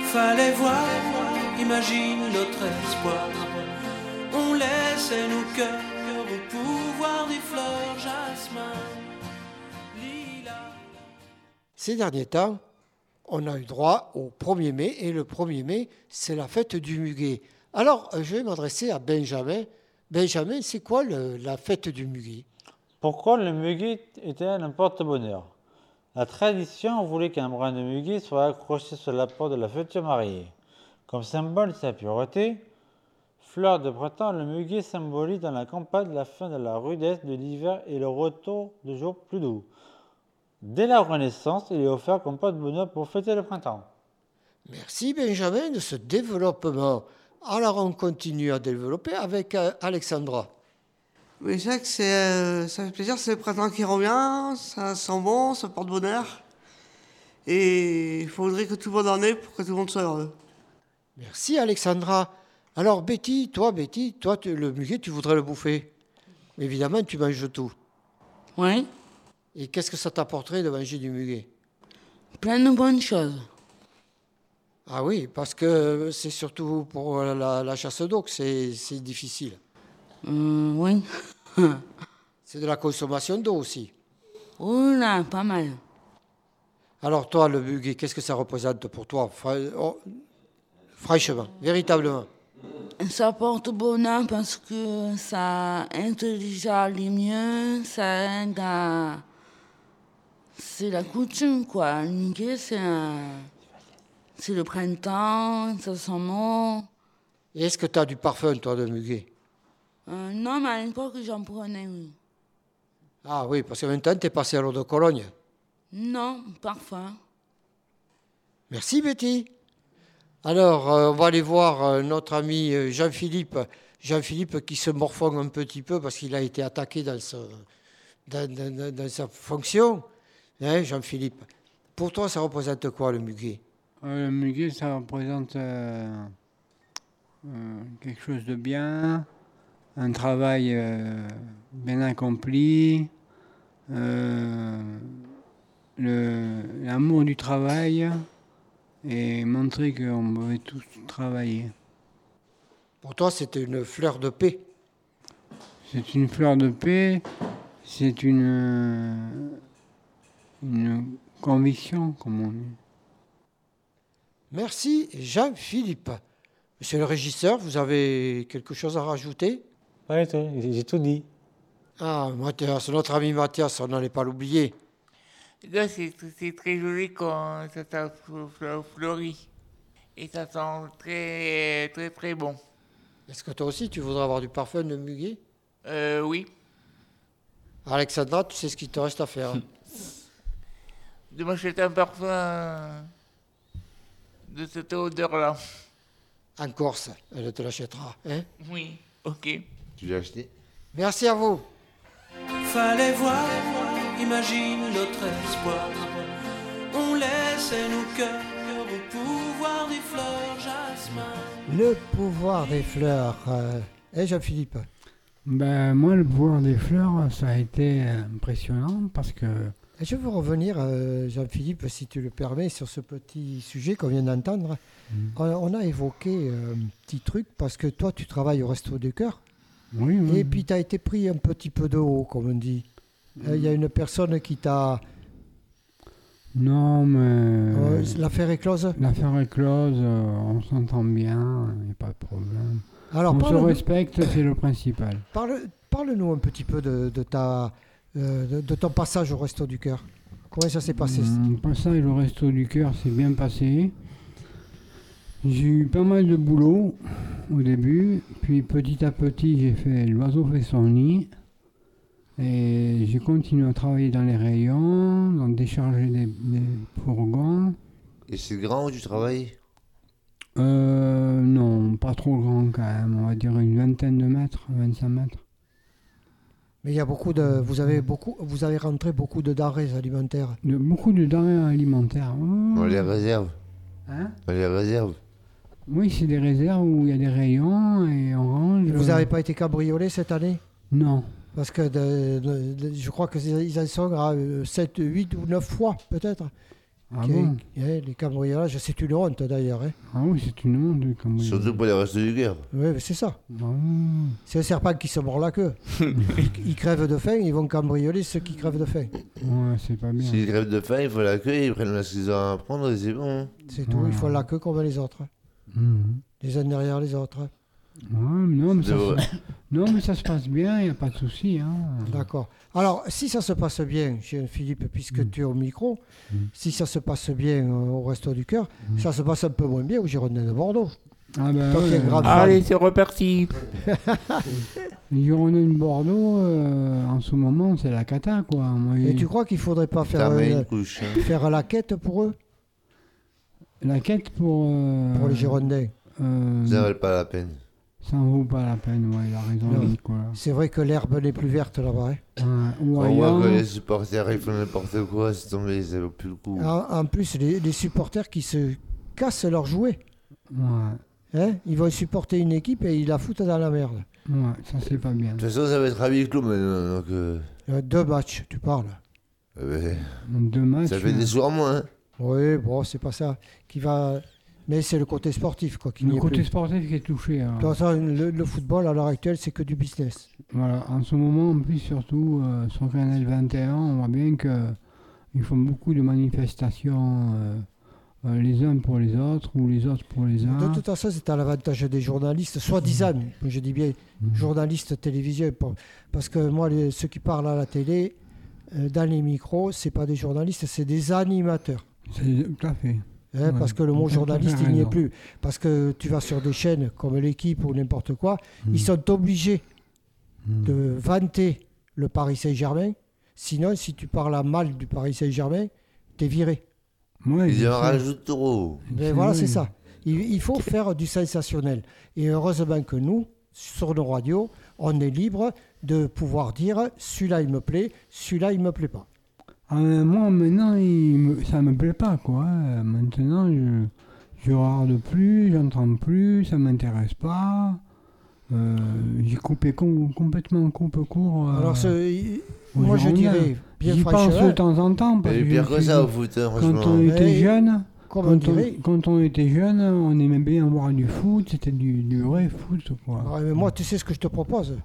Fallait voir, imagine notre espoir. On laissait nos cœurs au pouvoir des fleurs, jasmin, lilas. Ces derniers temps, on a eu droit au 1er mai et le 1er mai, c'est la fête du muguet. Alors, euh, je vais m'adresser à Benjamin. Benjamin, c'est quoi le- la fête du muguet? Pourquoi le muguet était un porte-bonheur La tradition voulait qu'un brin de muguet soit accroché sur la porte de la future mariée. Comme symbole de sa pureté, fleur de printemps, le muguet symbolise dans la campagne la fin de la rudesse de l'hiver et le retour de jours plus doux. Dès la Renaissance, il est offert comme porte-bonheur pour fêter le printemps. Merci Benjamin de ce développement. Alors, on continue à développer avec euh, Alexandra. Oui, c'est vrai que c'est, euh, ça fait plaisir, c'est le printemps qui revient, ça sent bon, ça porte bonheur. Et il faudrait que tout le monde en ait pour que tout le monde soit heureux. Merci Alexandra. Alors Betty, toi Betty, toi tu- le muguet, tu voudrais le bouffer? Évidemment, tu manges tout. Oui, Et qu'est-ce que ça t'apporterait de manger du muguet? Plein de bonnes choses. Ah oui, parce que c'est surtout pour la, la chasse d'eau que c'est difficile. Euh, oui. C'est de la consommation d'eau aussi. Oula, pas mal. Alors toi, le muguet, qu'est-ce que ça représente pour toi Fra- oh, Franchement, véritablement? Ça porte bonheur parce que ça intellige les mieux, ça aide à... C'est la coutume, quoi. C'est un... C'est le printemps, ça sent bon. Et est-ce que tu as du parfum, toi, de muguet? Euh, non, mais à l'époque, j'en prenais, oui. Ah oui, parce que maintenant, tu es passé à l'eau de Cologne. Non, parfum. Merci Betty. Alors, euh, on va aller voir euh, notre ami Jean-Philippe. Jean-Philippe qui se morfonne un petit peu parce qu'il a été attaqué dans, ce- dans- dans- dans- dans sa fonction. Hein, Jean-Philippe? Pour toi, ça représente quoi le muguet? Euh, le muguet, ça représente euh, euh, quelque chose de bien, un travail bien accompli, l'amour du travail et montrer qu'on pouvait tous travailler. Pour toi, c'était une fleur de paix. C'est une fleur de paix, c'est une, une conviction, comme on dit. Merci Jean-Philippe. Monsieur le régisseur, vous avez quelque chose à rajouter? Tout, j'ai tout dit. Ah, Mathias, notre ami Mathias, on n'allait pas l'oublier. Là, c'est c'est très joli quand ça, ça fle- fle- fleurit. Et ça sent très, très, très bon. Est-ce que toi aussi, tu voudrais avoir du parfum de muguet? Euh, oui. Alexandra, tu sais ce qu'il te reste à faire. hein. De m'acheter un parfum de cette odeur-là. En Corse, elle te l'achètera. Hein? Oui, ok. Tu l'as acheté? Merci à vous. Fallait voir, imagine notre espoir. On laissait nos cœurs au pouvoir des fleurs, jasmin. Le pouvoir des fleurs. Euh, hein, Jean-Philippe? Ben, moi, le pouvoir des fleurs, ça a été impressionnant parce que Et Je veux revenir, euh, Jean-Philippe, si tu le permets, sur ce petit sujet qu'on vient d'entendre. On, on a évoqué euh, un petit truc parce que toi, tu travailles au Resto du Cœur. Oui, oui. Et puis, tu as été pris un petit peu de haut, comme on dit. Euh, Il y a une personne qui t'a. Non, mais. L'affaire est close L'affaire est close, on s'entend bien, il n'y a pas de problème. Alors, on se respecte, c'est le principal. Parle, parle-nous un petit peu de, de ta, de, de ton passage au Resto du Cœur. Comment ça s'est passé Mon passage au Resto du Cœur s'est bien passé. J'ai eu pas mal de boulot au début, puis petit à petit j'ai fait l'oiseau fait son nid. Et j'ai continué à travailler dans les rayons, donc décharger des, des fourgons. Et c'est grand où tu travailles Euh, non, pas trop grand quand même, on va dire une vingtaine de mètres, 25 mètres. Mais il y a beaucoup de, vous avez beaucoup, vous avez rentré beaucoup de denrées alimentaires. De, beaucoup de denrées alimentaires. Oh. On les réserve. Hein On les réserve. Oui, c'est des réserves où il y a des rayons et on range. Vous n'avez pas été cambriolé cette année? Non. Parce que de- de- de- je crois qu'ils en sont à 7, 8 ou 9 fois peut-être. Ah bon eh, les cambriolages, c'est une honte d'ailleurs. hein. Ah oui, c'est une honte de cambriolage. Surtout pour les restes du cœur. Oui, mais c'est ça. Ah C'est un serpent qui se mord la queue. ils, ils crèvent de faim, ils vont cambrioler ceux qui crèvent de faim. Ouais, c'est pas bien. S'ils crèvent de faim, il faut la queue, ils prennent ce qu'ils ont à prendre et c'est bon. C'est tout, il faut la queue comme les autres. Mhm. Les uns derrière les autres. Ouais, non, mais ça, De- se... non, mais ça se passe bien, il n'y a pas de souci. Hein. D'accord. Alors, si ça se passe bien, chez Philippe, puisque tu es au micro, si ça se passe bien euh, au Resto du Cœur, ça se passe un peu moins bien au Girondin de Bordeaux. Ah ben, ouais. fan. Allez, c'est reparti. Les Girondins de Bordeaux, euh, en ce moment, c'est la cata, quoi. Moi, Et il- tu crois qu'il faudrait pas faire, euh, une couche. hein. faire la quête pour eux, La quête pour... euh, pour les Girondins euh, Ça valent pas la peine. Ça en vaut pas la peine, ouais, il a raison, Non. Nicolas. C'est vrai que l'herbe n'est plus verte là-bas. hein. Ouais, ou On ailleurs, voit que les supporters ils font n'importe quoi, c'est tombé, ça vaut plus le coup. En, en plus, les, les supporters qui se cassent leurs jouets. ouais, Hein ils vont supporter une équipe et ils la foutent dans la merde. ouais, ça c'est pas bien. De toute façon, ça va être à huis clos maintenant, donc... euh, Euh, deux matchs, tu parles. euh, Deux matchs. ça fait des soirs moins. hein. Oui, bon, c'est pas ça qui va. Mais c'est le côté sportif, quoi, qui Le côté plus. sportif qui est touché. hein. De toute façon, le, le football, à l'heure actuelle, c'est que du business. Voilà, en ce moment, en plus, surtout euh, sur Canal 21, on voit bien qu'ils font beaucoup de manifestations, euh, euh, les uns pour les autres ou les autres pour les uns. De toute façon, c'est à l'avantage des journalistes, soi-disant, je dis bien Mhm. journalistes télévisés, pour- parce que moi, les- ceux qui parlent à la télé, euh, dans les micros, c'est pas des journalistes, c'est des animateurs. C'est tout à fait. Hein, Ouais, parce que le mot journaliste, il n'y est plus. Parce que tu vas sur des chaînes comme l'équipe ou n'importe quoi, ils sont obligés de vanter le Paris Saint-Germain. Sinon, si tu parles à mal du Paris Saint-Germain, t'es viré. Ouais, Ils en rajoutent trop. Mais voilà, c'est ça. Il, il faut faire du sensationnel. Et heureusement que nous, sur nos radios, on est libre de pouvoir dire celui-là il me plaît, celui-là il me plaît pas. Ah, mais moi, maintenant, il me- ça me plaît pas, quoi. Euh, Maintenant, je, je regarde plus, j'entends plus, ça m'intéresse pas. Euh, J'ai coupé com- complètement coupe court. euh, Alors, moi je dirais, bien J'y pense de temps en temps. Parce que pire que ça au foot, hein, Quand on était jeune, quand on quand on était jeune, on aimait bien voir du foot, c'était du, du vrai foot, quoi. Ouais, mais moi, tu sais ce que je te propose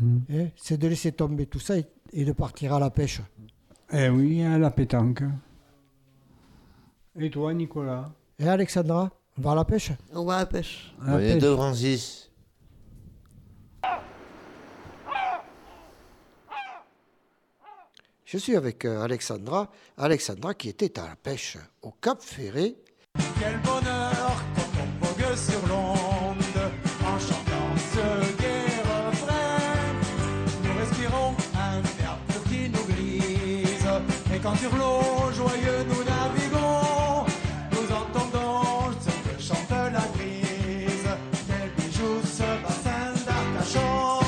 Mm. hein, C'est de laisser tomber tout ça et, et de partir à la pêche. Eh oui, à la pétanque. Et toi, Nicolas Et Alexandra, on va à la pêche? On va à la pêche. À la À bientôt, pêche. Francis. Je suis avec euh, Alexandra. Alexandra qui était à la pêche au Cap Ferré. Quel bonheur quand on vogue sur l'onde sur l'eau joyeux nous naviguons, nous entendons ce que chante la grise. Quel bijou ce bassin d'Arcachon.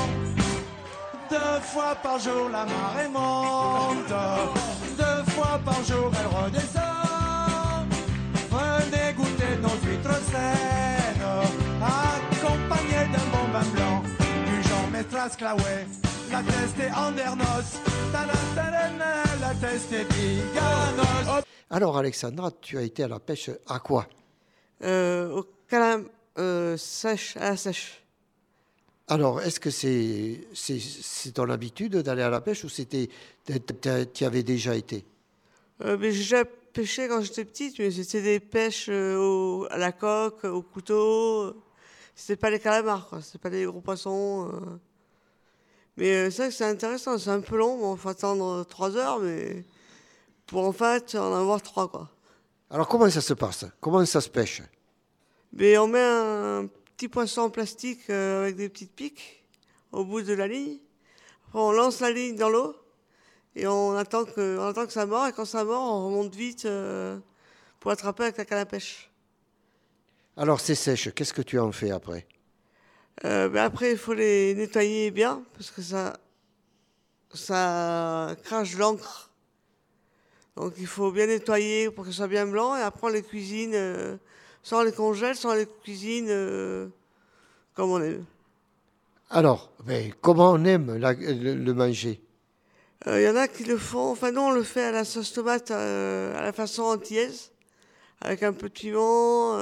Deux fois par jour la marée monte, deux fois par jour elle redescend. Venez goûter nos huîtres saines, accompagnées d'un bon vin blanc, du Jean Mestras Claouet, la la Biganos. Alors Alexandra, tu as été à la pêche à quoi? Euh, au calam euh, sèche, à la sèche. Alors, est-ce que c'est c'est c'est ton habitude d'aller à la pêche ou c'était tu y avais déjà été? Euh, mais j'ai pêché quand j'étais petite, mais c'était des pêches euh, au- à la coque, au couteau. C'était pas les calamars, quoi. C'était pas des gros poissons. Euh. Mais euh, c'est intéressant. C'est un peu long. Bon, faut attendre trois heures, mais pour en fait en avoir trois, quoi. Alors comment ça se passe? Comment ça se pêche? Mais on met un petit poisson en plastique euh, avec des petites piques au bout de la ligne. Après, on lance la ligne dans l'eau et on attend que, on attend que ça mord. Et quand ça mord, on remonte vite euh, pour attraper avec la canne à pêche. Alors c'est sèche, qu'est-ce que tu en fais après? Euh, mais après, il faut les nettoyer bien parce que ça, ça crache l'encre. Donc il faut bien nettoyer pour que ce soit bien blanc et après on les cuisine, euh, on les congèle, on les cuisine euh, comme on aime. Alors, comment on aime la- le, le manger? Il Euh, y en a qui le font, enfin nous on le fait à la sauce tomate à la façon antillaise, avec un peu de piment,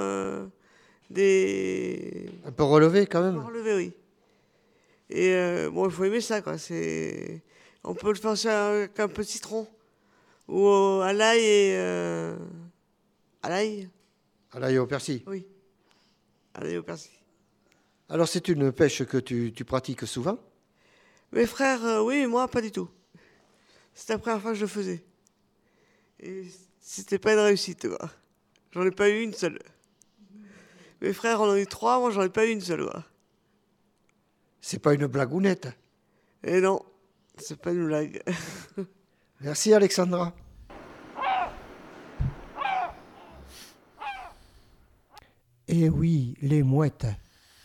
des... Un peu relevé quand même Relevé, oui. Et euh, bon, il faut aimer ça, quoi. C'est... On peut le faire avec un peu de citron, ou à l'ail et... euh, À l'ail À l'ail au persil Oui. À l'ail au persil. Alors c'est une pêche que tu, tu pratiques souvent? Mes frères, euh, oui, mais moi, pas du tout. C'était la première fois que je le faisais. Et c'était pas une réussite, quoi. J'en ai pas eu une seule. Mes frères en ont eu trois, moi j'en ai pas eu une seule, quoi. C'est pas une blagounette. Et non, c'est pas une blague. Merci Alexandra. Et oui, les mouettes.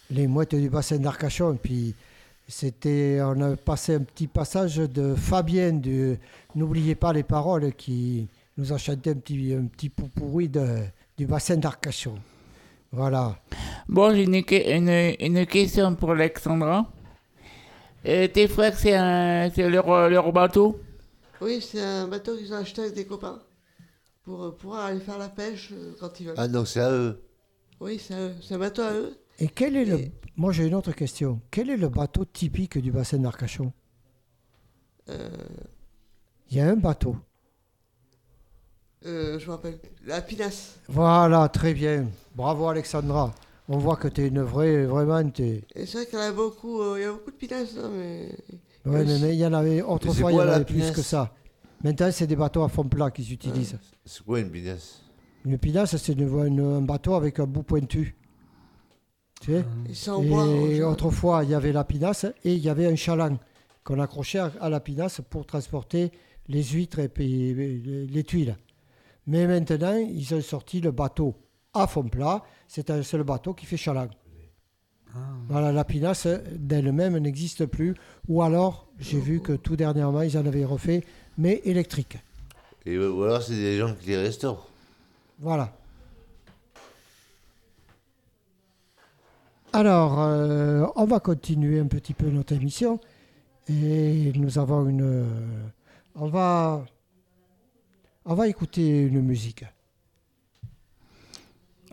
Les mouettes du bassin d'Arcachon. Puis c'était, on a passé un petit passage de Fabien de N'oubliez pas les paroles qui nous a chanté un petit, un petit pourri de, du bassin d'Arcachon. Voilà. Bon, j'ai une, une, une question pour Alexandra. Euh, tes frères, c'est un- c'est leur, leur bateau? Oui, c'est un bateau qu'ils ont acheté avec des copains pour euh, pouvoir aller faire la pêche euh, quand ils veulent. Ah, donc c'est à eux? Oui, c'est à eux. C'est un bateau à eux. Et quel est le. Moi, j'ai une autre question. Quel est le bateau typique du bassin d'Arcachon? Euh, Il y a un bateau. Euh, je me rappelle. La pinasse. Voilà, très bien. Bravo, Alexandra. On voit que tu es une vraie. Vraiment, t'es- Et c'est vrai qu'il y en a beaucoup. euh, il y a beaucoup de pinasses, hein, mais. Ouais, mais mais il y en avait. Autrefois, il y en avait plus pinasse que ça. Maintenant, c'est des bateaux à fond plat qu'ils utilisent. C'est quoi une pinasse? Une pinasse, c'est une- une- un bateau avec un bout pointu. Tu sais? Et bois, Et général. autrefois, il y avait la pinasse et il y avait un chaland qu'on accrochait à, à la pinasse pour transporter les huîtres et puis les tuiles. Mais maintenant, ils ont sorti le bateau à fond plat. C'est un seul bateau qui fait chaland. Voilà, la pinasse d'elle-même n'existe plus. Ou alors, j'ai vu que tout dernièrement, ils en avaient refait, mais électrique. Et, ou alors c'est des gens qui les restaurent. Voilà. Alors, euh, on va continuer un petit peu notre émission. Et nous avons une. euh, on va. On va écouter une musique.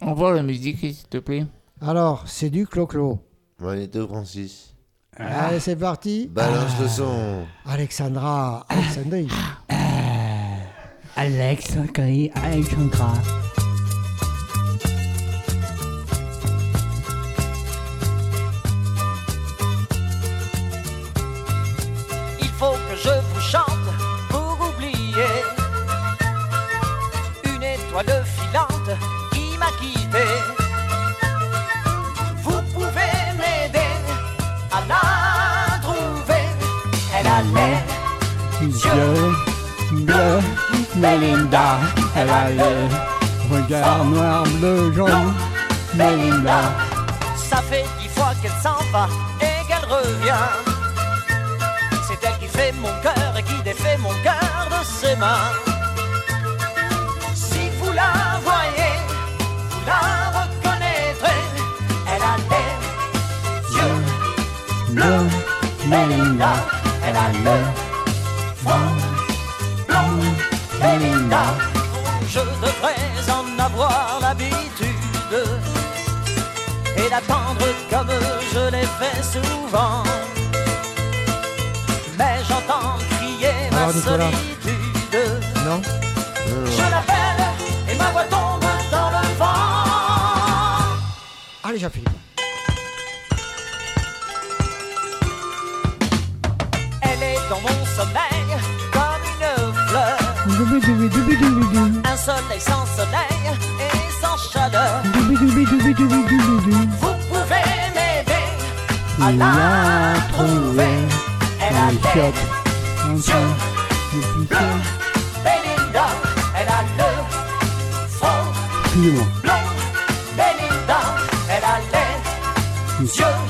On voit la musique, s'il te plaît. Alors, c'est du clo-clo. Magneto Francis. Allez, c'est parti. Balance le son. Alexandra, Alexandrie. Alex, Alexandra. Bleu, bleu, Melinda, elle a le regard noir, bleu, jaune, Melinda. Ça fait dix fois qu'elle s'en va et qu'elle revient. C'est elle qui fait mon cœur et qui défait mon cœur de ses mains. Si vous la voyez, vous la reconnaîtrez. Elle a les yeux Bleu, Melinda, elle a le Je devrais en avoir l'habitude et l'attendre comme je l'ai fait souvent. Mais j'entends crier ma solitude. Non. Je l'appelle et ma voix tombe dans le vent. Allez, Jean-Philippe. Elle est dans mon sommeil. Un soleil sans soleil et sans chaleur. Vous pouvez m'aider à la trouvé Elle a les de pisser. Belinda, elle a le front blond. Belinda, elle a les yeux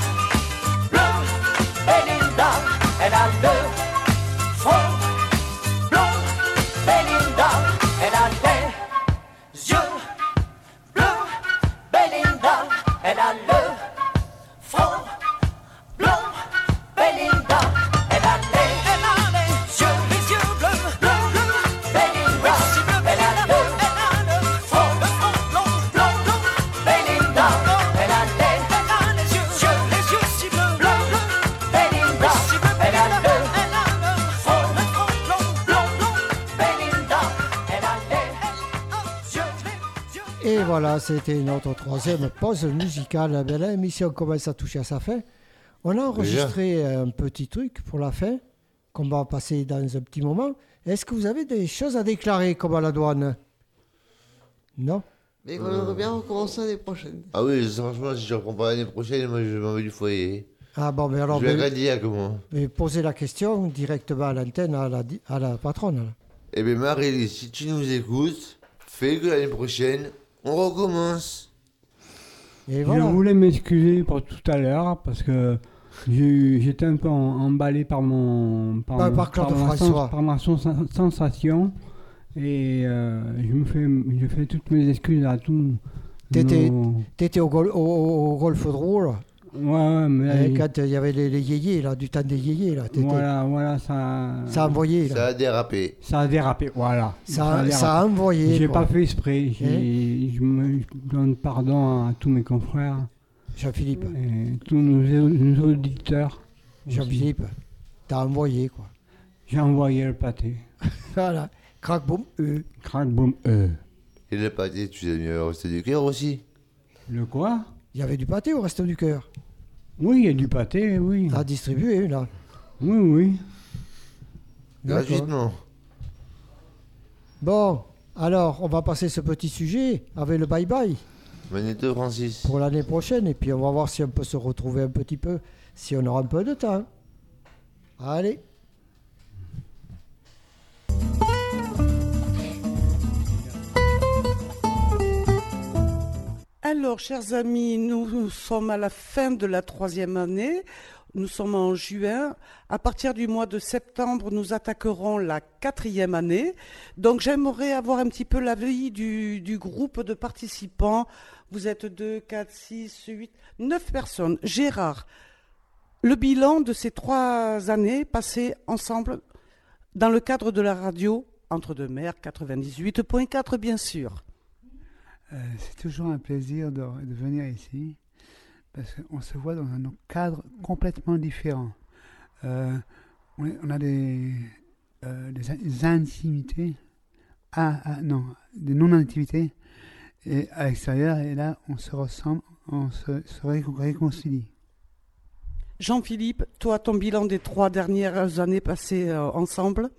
voilà, c'était notre troisième pause musicale. Ben, L'émission commence à toucher à sa fin. On a enregistré un petit truc pour la fin qu'on va passer dans un petit moment. Est-ce que vous avez des choses à déclarer comme à la douane? Non? Mais qu'on aimerait bien recommencer l'année prochaine. Ah oui, franchement, si je reprends pas l'année prochaine, moi je m'en vais du foyer. Ah bon, mais alors... je vais Cadillac, moi. mais posez la question directement à l'antenne à la, à la patronne. Eh bien, Marélie, si tu nous écoutes, fais que l'année prochaine, on recommence. Et Je voulais m'excuser pour tout à l'heure parce que j'étais un peu emballé par mon par, Par- mon- par Claude ma François. sens- par ma sens- sensation et euh, je me fais je fais toutes mes excuses à tous. T'étais nos- t'étais au, gol- au, au- golfe de Roule Ouais, ouais, mais là, Et il- quand il y avait les, les yéyés, là, du temps des yéyés, là, t'étais- voilà, voilà, ça. Ça a envoyé, là. Ça a dérapé. Ça a dérapé, voilà. Ça a- ça a envoyé, J'ai pas fait exprès. j'ai- Je me donne pardon à tous mes confrères. Jean-Philippe. Et tous nos, nos auditeurs. Jean-Philippe, t'as envoyé, quoi. J'ai envoyé le pâté. Voilà. Crac, boum, euh. Crac, boum, euh. Et le pâté, tu l'as mis au Reste du Cœur aussi? Le quoi? Il y avait du pâté au Resto du Cœur Oui, il y a du pâté, oui. T'as distribué, là Oui, oui. Gratuitement. Bon, alors, on va passer ce petit sujet avec le bye-bye. Magnéto Francis. Pour l'année prochaine, et puis on va voir si on peut se retrouver un petit peu, si on aura un peu de temps. Allez. Alors, chers amis, nous sommes à la fin de la troisième année. Nous sommes en juin. À partir du mois de septembre, nous attaquerons la quatrième année. Donc, j'aimerais avoir un petit peu l'avis du, du groupe de participants. Vous êtes 2, 4, 6, 8, 9 personnes. Gérard, le bilan de ces trois années passées ensemble dans le cadre de la radio entre deux mers 98.4, bien sûr. Euh, c'est toujours un plaisir de, de venir ici parce qu'on se voit dans un cadre complètement différent. Euh, on, est- on a des, euh, des in- des intimités, ah, ah, non, des non-intimités et à l'extérieur et là on se ressemble, on se, se ré- réconcilie. Jean-Philippe, toi, ton bilan des trois dernières années passées euh, ensemble?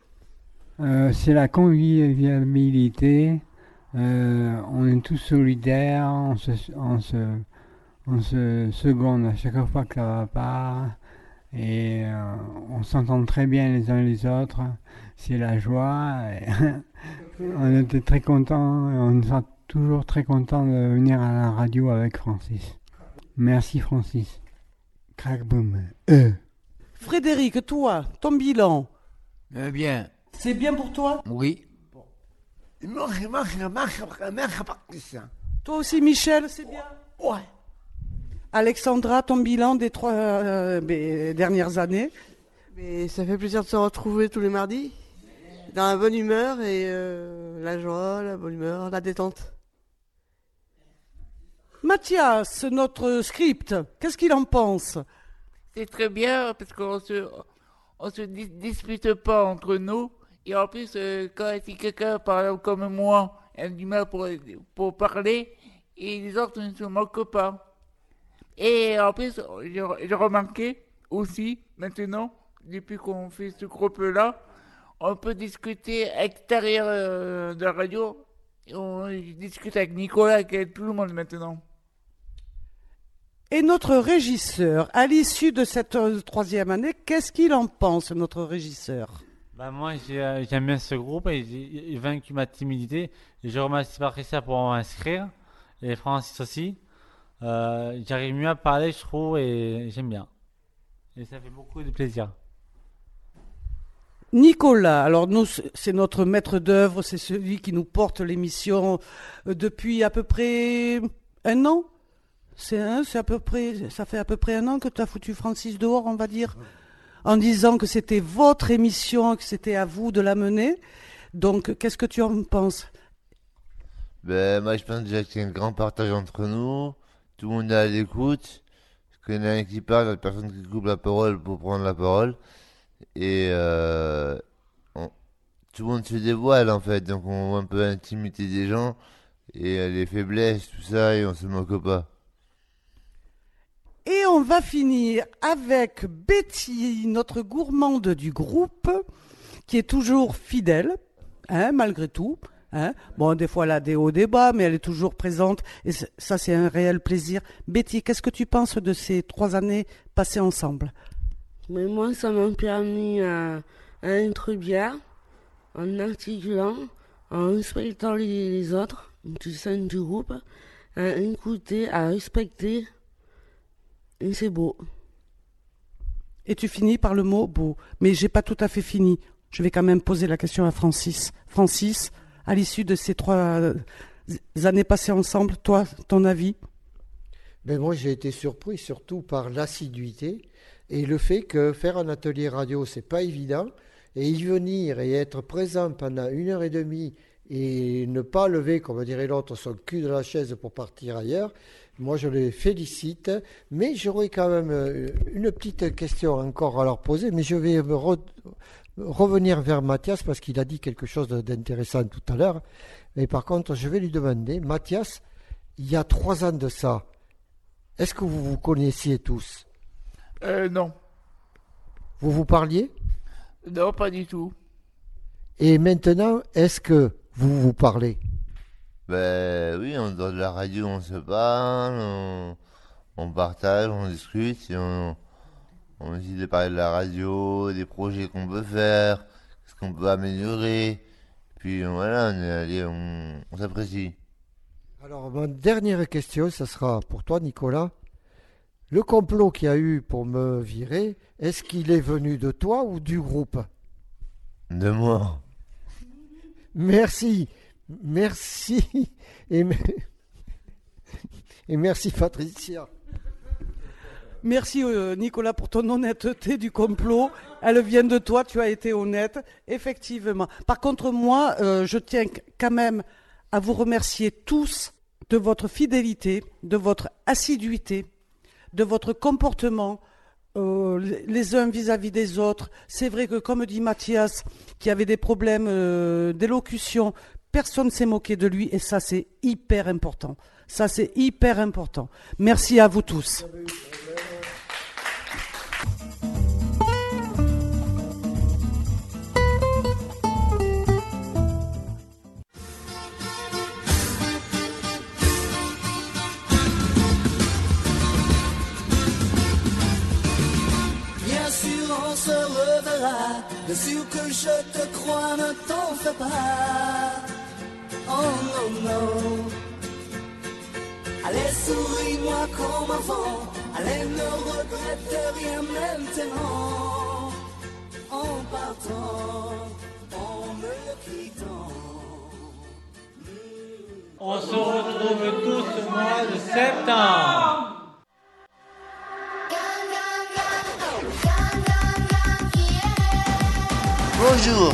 Euh, c'est la convivialité. Euh, on est tous solidaires, on se, on se, on se seconde à chaque fois que ça va pas. Et euh, on s'entend très bien les uns les autres. C'est la joie. et on était très contents. et On sera toujours très contents de venir à la radio avec Francis. Merci Francis. Crac boum. Euh. Frédéric, toi, ton bilan Eh bien, C'est bien pour toi? Oui. Toi aussi, Michel, c'est bien Ouais. Alexandra, ton bilan des trois euh, des dernières années Mais ça fait plaisir de se retrouver tous les mardis, dans la bonne humeur et euh, la joie, la bonne humeur, la détente. Mathias, notre script, qu'est-ce qu'il en pense? C'est très bien parce qu'on se, on se dis- dispute pas entre nous. Et en plus, euh, quand si quelqu'un, par exemple, comme moi, a du mal pour, pour parler, et les autres ne se moquent pas. Et en plus, j'ai remarqué aussi, maintenant, depuis qu'on fait ce groupe-là, on peut discuter extérieur euh, de la radio. Et On discute avec Nicolas, avec tout le monde maintenant. Et notre régisseur, à l'issue de cette euh, troisième année, qu'est-ce qu'il en pense, notre régisseur? Bah moi euh, j'aime bien ce groupe et j'ai vaincu ma timidité. Et je remercie Patricia pour m'inscrire et Francis aussi. Euh, j'arrive mieux à parler je trouve et j'aime bien. Et ça fait beaucoup de plaisir. Nicolas, alors nous, c'est notre maître d'œuvre, c'est celui qui nous porte l'émission euh, depuis à peu près un an. C'est un, c'est à peu près, ça fait à peu près un an que tu as foutu Francis dehors, on va dire, en disant que c'était votre émission, que c'était à vous de la mener. Donc, qu'est-ce que tu en penses? Ben, moi, je pense déjà qu'il y un grand partage entre nous. Tout le monde est à l'écoute. Quand il y en a un qui parle, la personne qui coupe la parole pour prendre la parole. Et euh, tout le monde se dévoile, en fait. Donc, on voit un peu l'intimité des gens et les faiblesses, tout ça, et on se moque pas. Et on va finir avec Betty, notre gourmande du groupe, qui est toujours fidèle, hein, malgré tout. hein. Bon, des fois, elle a des hauts, des bas, mais elle est toujours présente. Et ça, c'est un réel plaisir. Betty, qu'est-ce que tu penses de ces trois années passées ensemble? Mais moi, ça m'a permis à, à être bien, en articulant, en respectant les, les autres, du sein du groupe, à écouter, à respecter. Et c'est beau. Et tu finis par le mot beau. Mais j'ai pas tout à fait fini. Je vais quand même poser la question à Francis. Francis, à l'issue de ces trois euh, années passées ensemble, toi, ton avis? Ben moi, j'ai été surpris surtout par l'assiduité et le fait que faire un atelier radio, c'est pas évident. Et y venir et être présent pendant une heure et demie et ne pas lever, comme dirait l'autre, son cul de la chaise pour partir ailleurs, moi je les félicite. Mais j'aurais quand même euh, une petite question encore à leur poser, mais je vais me re- revenir vers Mathias parce qu'il a dit quelque chose d'intéressant tout à l'heure. Mais par contre, je vais lui demander, Mathias, il y a trois ans de ça, est-ce que vous vous connaissiez tous? Euh, non. Vous vous parliez? Non, pas du tout. Et maintenant, est-ce que vous vous parlez? Ben oui, dehors de la radio, on se parle, on, on partage, on discute, et on, on essaie de parler de la radio, des projets qu'on peut faire, ce qu'on peut améliorer. Puis voilà, on est allé, on, on s'apprécie. Alors, ma dernière question, ça sera pour toi, Nicolas. Le complot qu'il y a eu pour me virer, est-ce qu'il est venu de toi ou du groupe? De moi. Merci, merci, et, me- et merci Patricia. Merci euh, Nicolas pour ton honnêteté du complot. Elle vient de toi, tu as été honnête, effectivement. Par contre, moi, euh, je tiens quand même à vous remercier tous de votre fidélité, de votre assiduité, de votre comportement euh, les- uns vis-à-vis des autres. C'est vrai que, comme dit Mathias, qui avait des problèmes d'élocution, personne ne s'est moqué de lui et ça, c'est hyper important. Ça, c'est hyper important. Merci à vous tous. Bien sûr, que je te crois, ne t'en pas. Oh non, non. Allez, souris-moi comme avant. Allez, ne regrette rien maintenant. En partant, en me quittant. On se retrouve tous au mois de septembre. Bonjour,